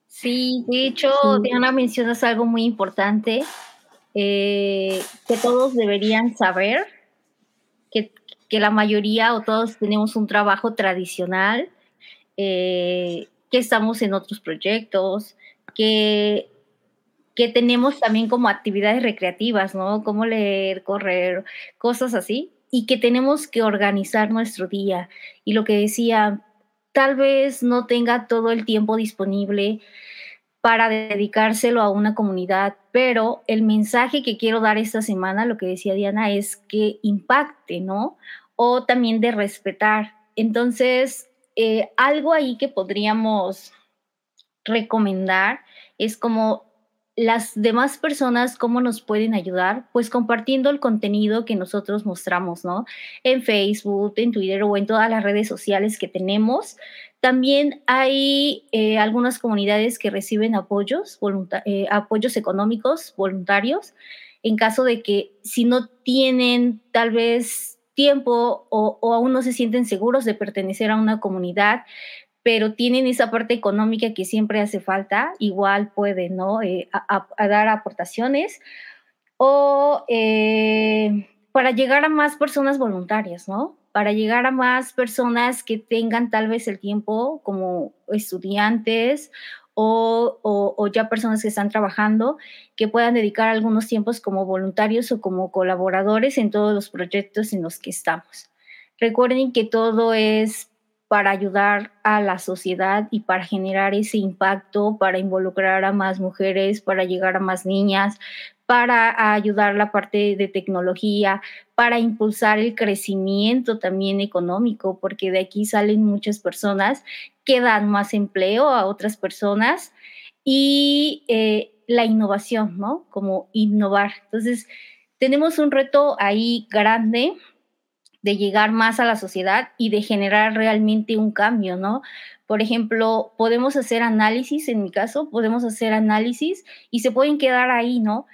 Sí, de hecho, Diana, mencionas algo muy importante eh, que todos deberían saber, que, la mayoría o todos tenemos un trabajo tradicional, eh, que estamos en otros proyectos, que, que tenemos también como actividades recreativas, ¿no? Como leer, correr, cosas así y que tenemos que organizar nuestro día. Y lo que decía, tal vez no tenga todo el tiempo disponible para dedicárselo a una comunidad, pero el mensaje que quiero dar esta semana, lo que decía Diana, es que impacte, ¿no? O también de respetar. Entonces, eh, algo ahí que podríamos recomendar es como las demás personas, ¿cómo nos pueden ayudar? Pues compartiendo el contenido que nosotros mostramos, ¿no? En Facebook, en Twitter o en todas las redes sociales que tenemos. También hay eh, algunas comunidades que reciben apoyos, eh, apoyos económicos voluntarios en caso de que si no tienen tal vez tiempo o, o aún no se sienten seguros de pertenecer a una comunidad, pero tienen esa parte económica que siempre hace falta, igual pueden, ¿no? Eh, a, dar aportaciones o eh, para llegar a más personas voluntarias, ¿no? Para llegar a más personas que tengan tal vez el tiempo como estudiantes o, o, ya personas que están trabajando, que puedan dedicar algunos tiempos como voluntarios o como colaboradores en todos los proyectos en los que estamos. Recuerden que todo es para ayudar a la sociedad y para generar ese impacto, para involucrar a más mujeres, para llegar a más niñas, para ayudar la parte de tecnología, para impulsar el crecimiento también económico, porque de aquí salen muchas personas que dan más empleo a otras personas y eh, la innovación, ¿no? Como innovar. Entonces, tenemos un reto ahí grande de llegar más a la sociedad y de generar realmente un cambio, ¿no? Por ejemplo, podemos hacer análisis, en mi caso, podemos hacer análisis y se pueden quedar ahí, ¿no?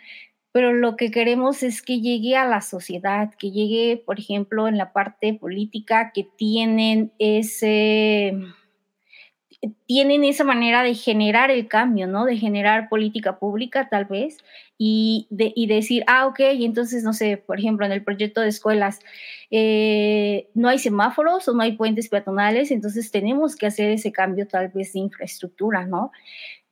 Pero lo que queremos es que llegue a la sociedad, que llegue, por ejemplo, en la parte política, que tienen ese tienen esa manera de generar el cambio, ¿no? De generar política pública, tal vez, y, de, y decir, ah, ok, y entonces, no sé, por ejemplo, en el proyecto de escuelas, eh, no hay semáforos o no hay puentes peatonales, entonces tenemos que hacer ese cambio tal vez de infraestructura, ¿no?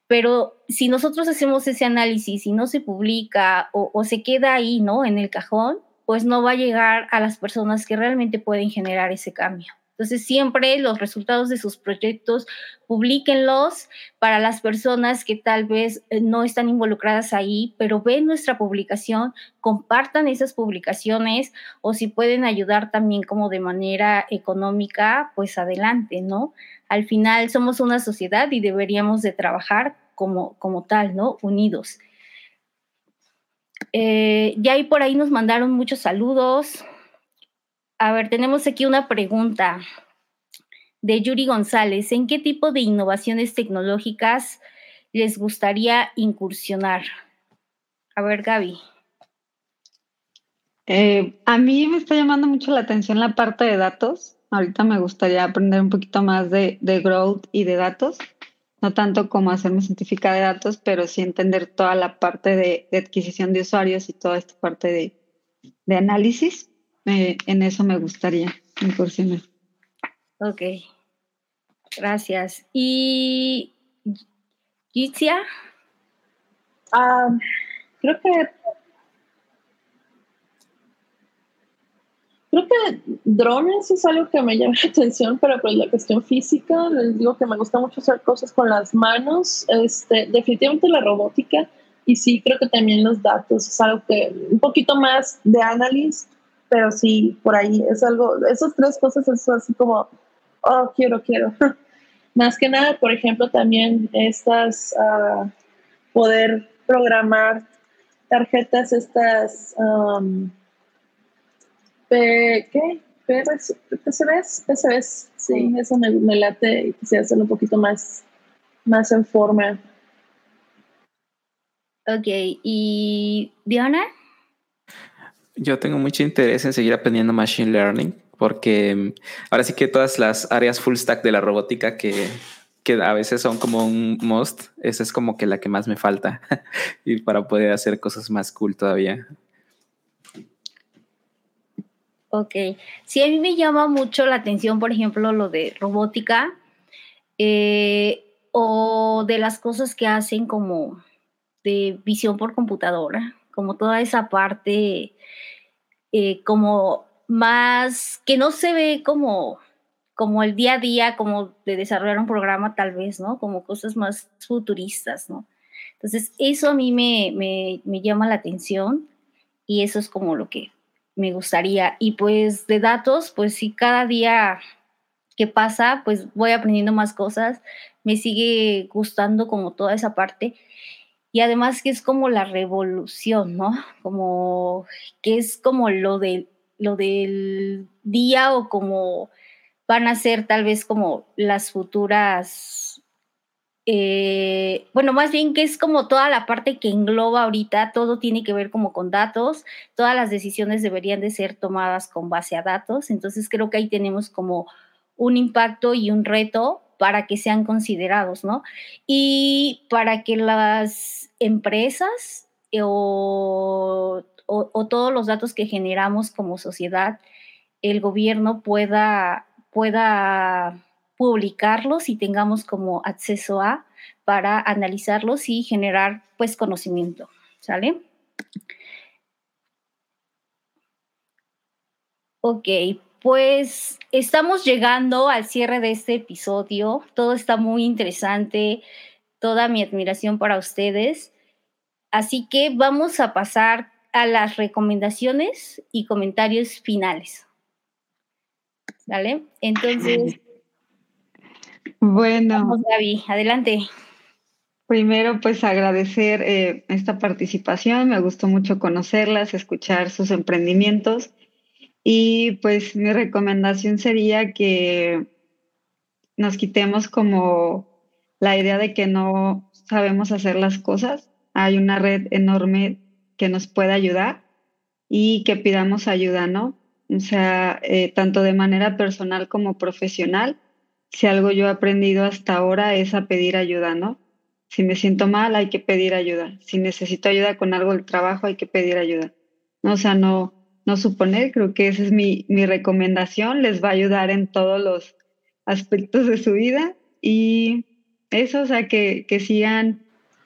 Pero si nosotros hacemos ese análisis y no se publica o, o se queda ahí, ¿no? En el cajón, pues no va a llegar a las personas que realmente pueden generar ese cambio. Entonces, siempre los resultados de sus proyectos, publíquenlos para las personas que tal vez eh, no están involucradas ahí, pero ven nuestra publicación, compartan esas publicaciones o si pueden ayudar también como de manera económica, pues adelante, ¿no? Al final somos una sociedad y deberíamos de trabajar como, como tal, ¿no? Unidos. Eh, ya ahí por ahí nos mandaron muchos saludos. A ver, tenemos aquí una pregunta de Yuri González. ¿En qué tipo de innovaciones tecnológicas les gustaría incursionar? A ver, Gaby. Eh, a mí me está llamando mucho la atención la parte de datos. Ahorita me gustaría aprender un poquito más de, growth y de datos. No tanto como hacerme científica de datos, pero sí entender toda la parte de, adquisición de usuarios y toda esta parte de, de análisis en eso me gustaría incursionar. Ok, gracias. ¿Y Gitzia? Ah, creo que creo que drones es algo que me llama la atención, pero pues la cuestión física, les digo que me gusta mucho hacer cosas con las manos, este, definitivamente la robótica y sí creo que también los datos es algo que un poquito más de análisis pero sí, por ahí es algo, esas tres cosas es así como, oh, quiero, quiero. Más que nada, por ejemplo, también estas, uh, poder programar tarjetas, estas, um, P, ¿qué? PCBs, PCBs, sí, eso me, me late y quisiera hacerlo un poquito más, más en forma. Ok, ¿y Diana? Yo tengo mucho interés en seguir aprendiendo Machine Learning porque mm, ahora sí que todas las áreas full stack de la robótica que, que a veces son como un must, esa es como que la que más me falta y para poder hacer cosas más cool todavía. Ok, sí, a mí me llama mucho la atención, por ejemplo, lo de robótica eh, o de las cosas que hacen como de visión por computadora, como toda esa parte eh, como más que no se ve como como el día a día, como de desarrollar un programa tal vez, ¿no? Como cosas más futuristas, ¿no? Entonces, eso a mí me, me, me llama la atención y eso es como lo que me gustaría. Y pues de datos, pues sí, cada día que pasa, pues voy aprendiendo más cosas, me sigue gustando como toda esa parte. Y además que es como la revolución, ¿no? Como que es como lo, de, lo del día o como van a ser tal vez como las futuras, eh, bueno, más bien que es como toda la parte que engloba ahorita, todo tiene que ver como con datos, todas las decisiones deberían de ser tomadas con base a datos, entonces creo que ahí tenemos como un impacto y un reto para que sean considerados, ¿no? Y para que las empresas eh, o, o todos los datos que generamos como sociedad, el gobierno pueda pueda publicarlos y tengamos como acceso a para analizarlos y generar pues conocimiento, ¿sale? Ok, pues estamos llegando al cierre de este episodio. Todo está muy interesante, toda mi admiración para ustedes. Así que vamos a pasar a las recomendaciones y comentarios finales. ¿Vale? Entonces. Bueno. Vamos, Gaby, adelante. Primero, pues agradecer eh, esta participación. Me gustó mucho conocerlas, escuchar sus emprendimientos. Y pues mi recomendación sería que nos quitemos como la idea de que no sabemos hacer las cosas. Hay una red enorme que nos puede ayudar y que pidamos ayuda, ¿no? O sea, eh, tanto de manera personal como profesional, si algo yo he aprendido hasta ahora es a pedir ayuda, ¿no? Si me siento mal, hay que pedir ayuda. Si necesito ayuda con algo del trabajo, hay que pedir ayuda. ¿No? O sea, no, no suponer, creo que esa es mi, mi recomendación, les va a ayudar en todos los aspectos de su vida y eso, o sea, que, que sigan...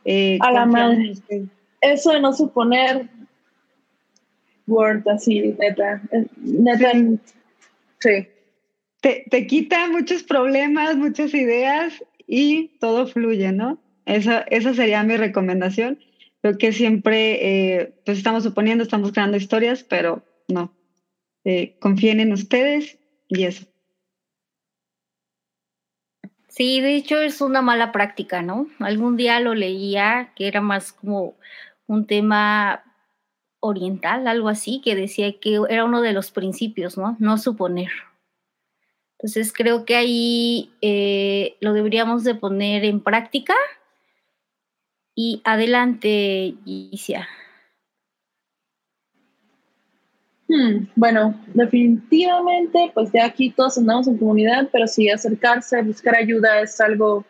Eh, a la madre. Eso de no suponer, Word, así, neta. Neta, sí. Te, te, quita muchos problemas, muchas ideas y todo fluye, ¿no? Esa, esa sería mi recomendación. Creo que siempre, eh, pues estamos suponiendo, estamos creando historias, pero no. Eh, confíen en ustedes y eso. Sí, de hecho es una mala práctica, ¿no? Algún día lo leía que era más como un tema oriental, algo así, que decía que era uno de los principios, ¿no? No suponer. Entonces creo que ahí eh, lo deberíamos de poner en práctica. Y adelante, Gicia. Hmm, bueno, definitivamente, pues de aquí todos andamos en comunidad, pero sí acercarse, buscar ayuda es algo,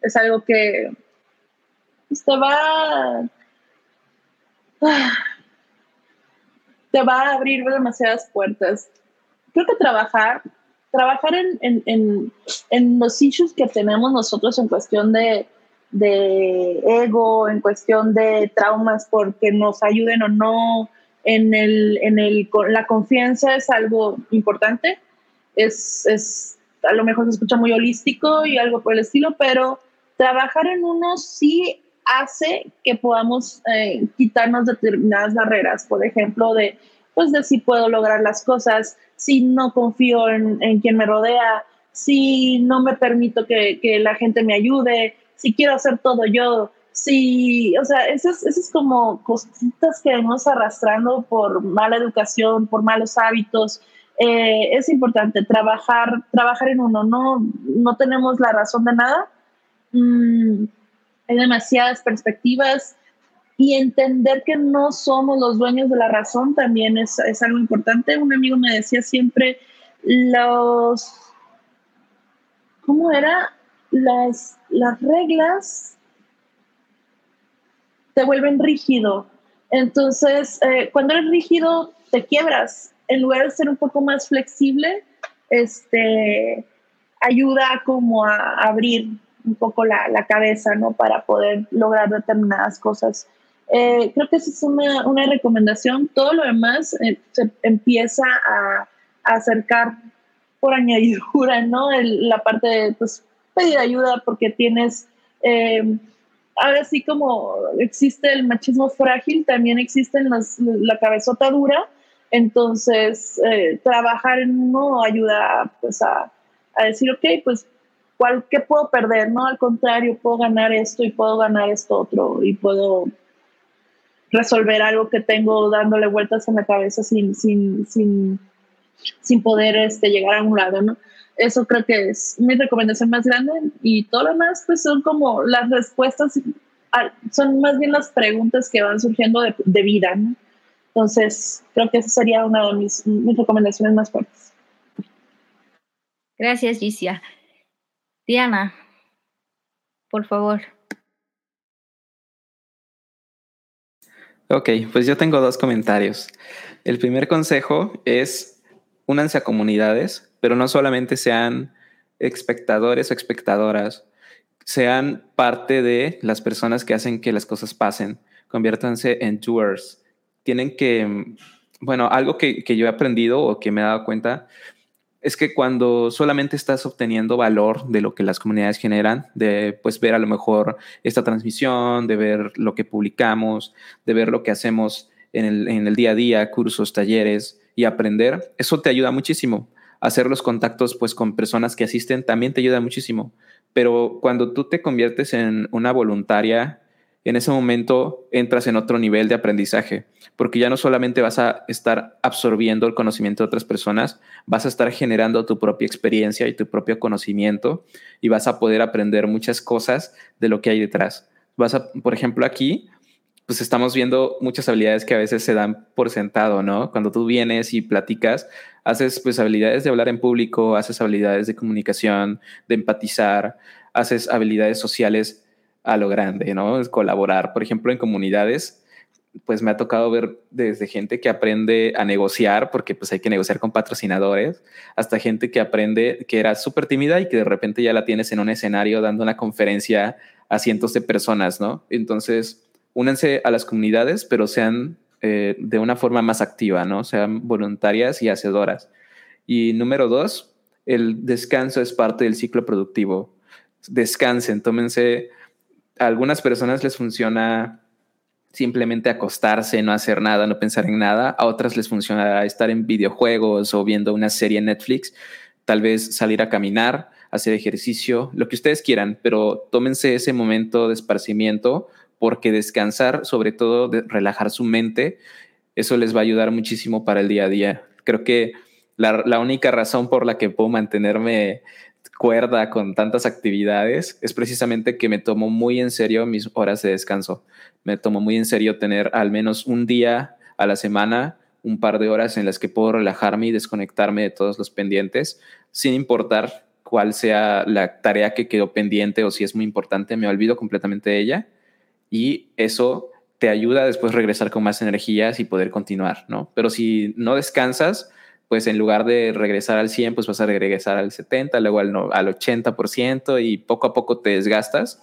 es algo que pues, te va, te va a abrir demasiadas puertas. Creo que trabajar, trabajar en, en, en, los issues que tenemos nosotros en cuestión de, de, ego, en cuestión de traumas, porque nos ayuden o no, en, el, en el, la confianza es algo importante. Es, es, a lo mejor se escucha muy holístico y algo por el estilo, pero trabajar en uno sí hace que podamos eh, quitarnos determinadas barreras, por ejemplo, de, pues de si puedo lograr las cosas, si no confío en, en quien me rodea, si no me permito que, que, la gente me ayude, si quiero hacer todo yo, si, o sea, esas, esas como cositas que vamos arrastrando por mala educación, por malos hábitos, eh, es importante trabajar, trabajar en uno, no, no tenemos la razón de nada. Mm, hay demasiadas perspectivas y entender que no somos los dueños de la razón también es, es algo importante. Un amigo me decía siempre, los, ¿cómo era? Las, las reglas te vuelven rígido. Entonces, eh, cuando eres rígido, te quiebras. En lugar de ser un poco más flexible, este, ayuda como a abrir un poco la, la, cabeza, ¿no? Para poder lograr determinadas cosas. Eh, creo que esa es una, una, recomendación. Todo lo demás eh, se empieza a, acercar por añadidura, ¿no? la parte de pues, pedir ayuda porque tienes, eh, ahora sí como existe el machismo frágil, también existe la cabezota dura, entonces trabajar en uno ayuda pues a, a decir, ok, pues ¿cuál, ¿qué puedo perder? No, al contrario, puedo ganar esto y puedo ganar esto otro y puedo resolver algo que tengo dándole vueltas en la cabeza sin, sin, sin, sin poder este, llegar a un lado, ¿no? Eso creo que es mi recomendación más grande y todo lo demás pues son como las respuestas, son más bien las preguntas que van surgiendo de, de vida, ¿no? Entonces, creo que esa sería una de mis, mis recomendaciones más fuertes. Gracias, Gicia. Diana, por favor. Ok, pues yo tengo dos comentarios. El primer consejo es únanse a comunidades, pero no solamente sean espectadores o espectadoras, sean parte de las personas que hacen que las cosas pasen, conviértanse en doers. Tienen que, bueno, algo que, que yo he aprendido o que me he dado cuenta es que cuando solamente estás obteniendo valor de lo que las comunidades generan, de pues ver a lo mejor esta transmisión, de ver lo que publicamos, de ver lo que hacemos en el, en el día a día, cursos, talleres y aprender, eso te ayuda muchísimo. Hacer los contactos pues con personas que asisten también te ayuda muchísimo. Pero cuando tú te conviertes en una voluntaria en ese momento entras en otro nivel de aprendizaje, porque ya no solamente vas a estar absorbiendo el conocimiento de otras personas, vas a estar generando tu propia experiencia y tu propio conocimiento y vas a poder aprender muchas cosas de lo que hay detrás. Vas a, por ejemplo, aquí, pues estamos viendo muchas habilidades que a veces se dan por sentado, ¿no? Cuando tú vienes y platicas, haces pues habilidades de hablar en público, haces habilidades de comunicación, de empatizar, haces habilidades sociales a lo grande, ¿no? Es colaborar, por ejemplo, en comunidades, pues me ha tocado ver desde gente que aprende a negociar, porque pues hay que negociar con patrocinadores, hasta gente que aprende que era súper tímida y que de repente ya la tienes en un escenario dando una conferencia a cientos de personas, ¿no? Entonces, únense a las comunidades, pero sean eh, de una forma más activa, ¿no? Sean voluntarias y hacedoras. Y número dos, el descanso es parte del ciclo productivo. Descansen, tómense a algunas personas les funciona simplemente acostarse, no hacer nada, no pensar en nada. A otras les funciona estar en videojuegos o viendo una serie en Netflix, tal vez salir a caminar, hacer ejercicio, lo que ustedes quieran, pero tómense ese momento de esparcimiento porque descansar, sobre todo de relajar su mente, eso les va a ayudar muchísimo para el día a día. Creo que la, la única razón por la que puedo mantenerme cuerda con tantas actividades es precisamente que me tomo muy en serio mis horas de descanso. Me tomo muy en serio tener al menos un día a la semana, un par de horas en las que puedo relajarme y desconectarme de todos los pendientes, sin importar cuál sea la tarea que quedó pendiente o si es muy importante, me olvido completamente de ella y eso te ayuda a después regresar con más energías y poder continuar, ¿no? Pero si no descansas, pues en lugar de regresar al 100, pues vas a regresar al 70, luego al, al 80% y poco a poco te desgastas.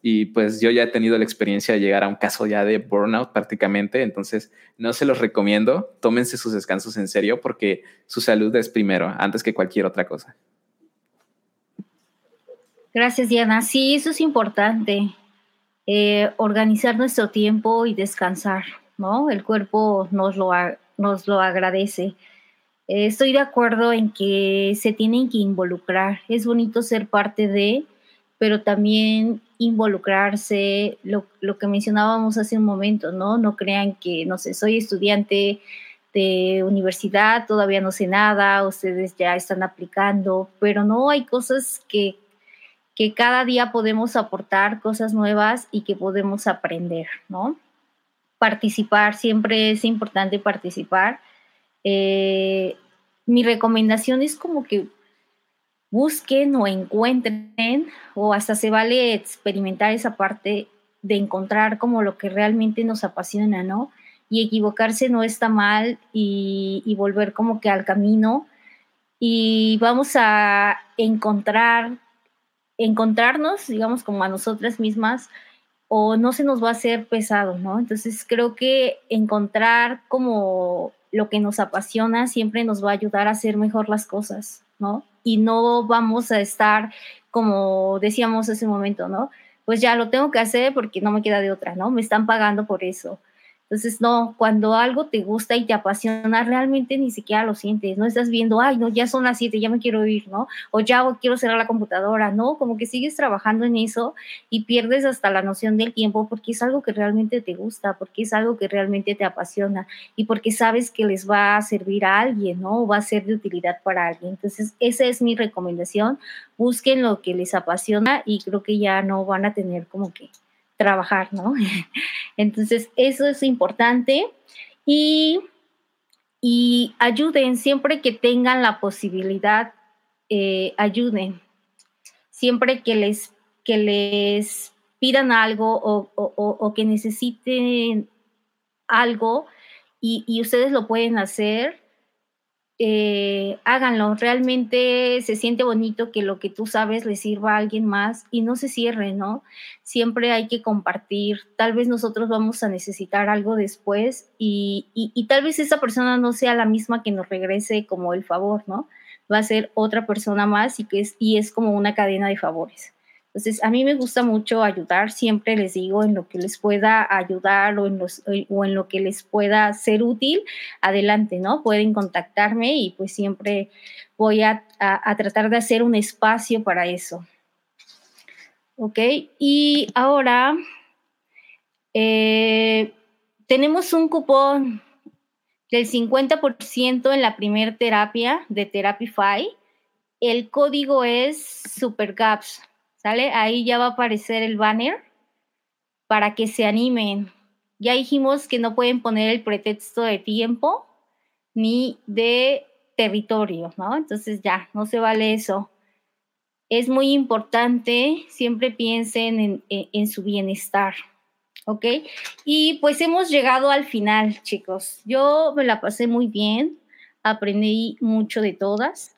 Y pues yo ya he tenido la experiencia de llegar a un caso ya de burnout prácticamente, entonces no se los recomiendo, tómense sus descansos en serio porque su salud es primero, antes que cualquier otra cosa. Gracias, Diana. Sí, eso es importante, eh, organizar nuestro tiempo y descansar, ¿no? El cuerpo nos lo, nos lo agradece. Eh, estoy de acuerdo en que se tienen que involucrar. Es bonito ser parte de, pero también involucrarse, lo, lo, que mencionábamos hace un momento, ¿no? No crean que, no sé, soy estudiante de universidad, todavía no sé nada, ustedes ya están aplicando, pero no, hay cosas que, que cada día podemos aportar, cosas nuevas y que podemos aprender, ¿no? Participar, siempre es importante participar eh, mi recomendación es como que busquen o encuentren o hasta se vale experimentar esa parte de encontrar como lo que realmente nos apasiona, ¿no? Y equivocarse no está mal y, y volver como que al camino y vamos a encontrar, encontrarnos, digamos, como a nosotras mismas o no se nos va a hacer pesado, ¿no? Entonces creo que encontrar como lo que nos apasiona siempre nos va a ayudar a hacer mejor las cosas, ¿no? Y no vamos a estar como decíamos hace un momento, ¿no? Pues ya lo tengo que hacer porque no me queda de otra, ¿no? Me están pagando por eso. Entonces, no, cuando algo te gusta y te apasiona, realmente ni siquiera lo sientes, no estás viendo, ay, no, ya son las siete, ya me quiero ir, ¿no? O ya quiero cerrar la computadora, ¿no? Como que sigues trabajando en eso y pierdes hasta la noción del tiempo porque es algo que realmente te gusta, porque es algo que realmente te apasiona y porque sabes que les va a servir a alguien, ¿no? O va a ser de utilidad para alguien. Entonces, esa es mi recomendación. Busquen lo que les apasiona y creo que ya no van a tener como que trabajar, ¿no? Entonces, eso es importante y, y ayuden siempre que tengan la posibilidad, eh, ayuden. Siempre que les, que les pidan algo o, o, que necesiten algo y, y ustedes lo pueden hacer, eh, háganlo. Realmente se siente bonito que lo que tú sabes le sirva a alguien más y no se cierre, ¿no? Siempre hay que compartir. Tal vez nosotros vamos a necesitar algo después y, y tal vez esa persona no sea la misma que nos regrese como el favor, ¿no? Va a ser otra persona más y que es, y es como una cadena de favores. Entonces, a mí me gusta mucho ayudar, siempre les digo, en lo que les pueda ayudar o en, eh, lo que les pueda ser útil, adelante, ¿no? Pueden contactarme y pues siempre voy a, tratar de hacer un espacio para eso. ¿Ok? Y ahora eh, tenemos un cupón del 50% en la primera terapia de Therapify. El código es SuperCaps. Ahí ya va a aparecer el banner para que se animen. Ya dijimos que no pueden poner el pretexto de tiempo ni de territorio, ¿no? Entonces ya, no se vale eso. Es muy importante, siempre piensen en, en su bienestar, ¿ok? Y pues hemos llegado al final, chicos. Yo me la pasé muy bien, aprendí mucho de todas.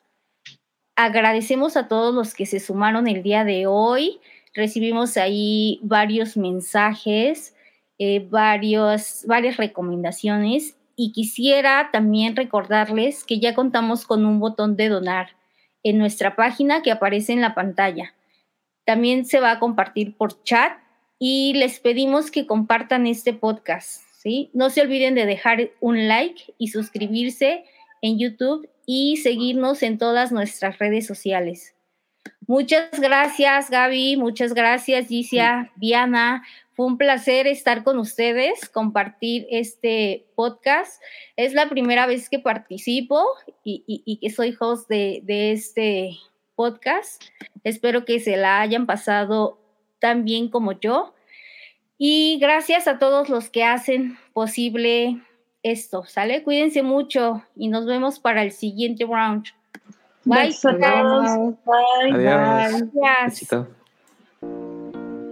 Agradecemos a todos los que se sumaron el día de hoy. Recibimos ahí varios mensajes, eh, varias recomendaciones y quisiera también recordarles que ya contamos con un botón de donar en nuestra página que aparece en la pantalla. También se va a compartir por chat y les pedimos que compartan este podcast. ¿sí? No se olviden de dejar un like y suscribirse en YouTube y seguirnos en todas nuestras redes sociales. Muchas gracias, Gaby. Muchas gracias, Gicia, Diana. Fue un placer estar con ustedes, compartir este podcast. Es la primera vez que participo y, que soy host de, de, este podcast. Espero que se la hayan pasado tan bien como yo. Y gracias a todos los que hacen posible esto, ¿sale? Cuídense mucho y nos vemos para el siguiente round. Bye. Bye. Adiós.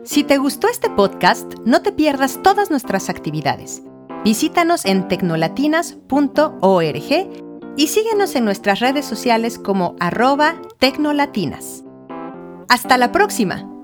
Si te gustó este podcast, no te pierdas todas nuestras actividades. Visítanos en tecnolatinas.org y síguenos en nuestras redes sociales como arroba tecnolatinas. Hasta la próxima.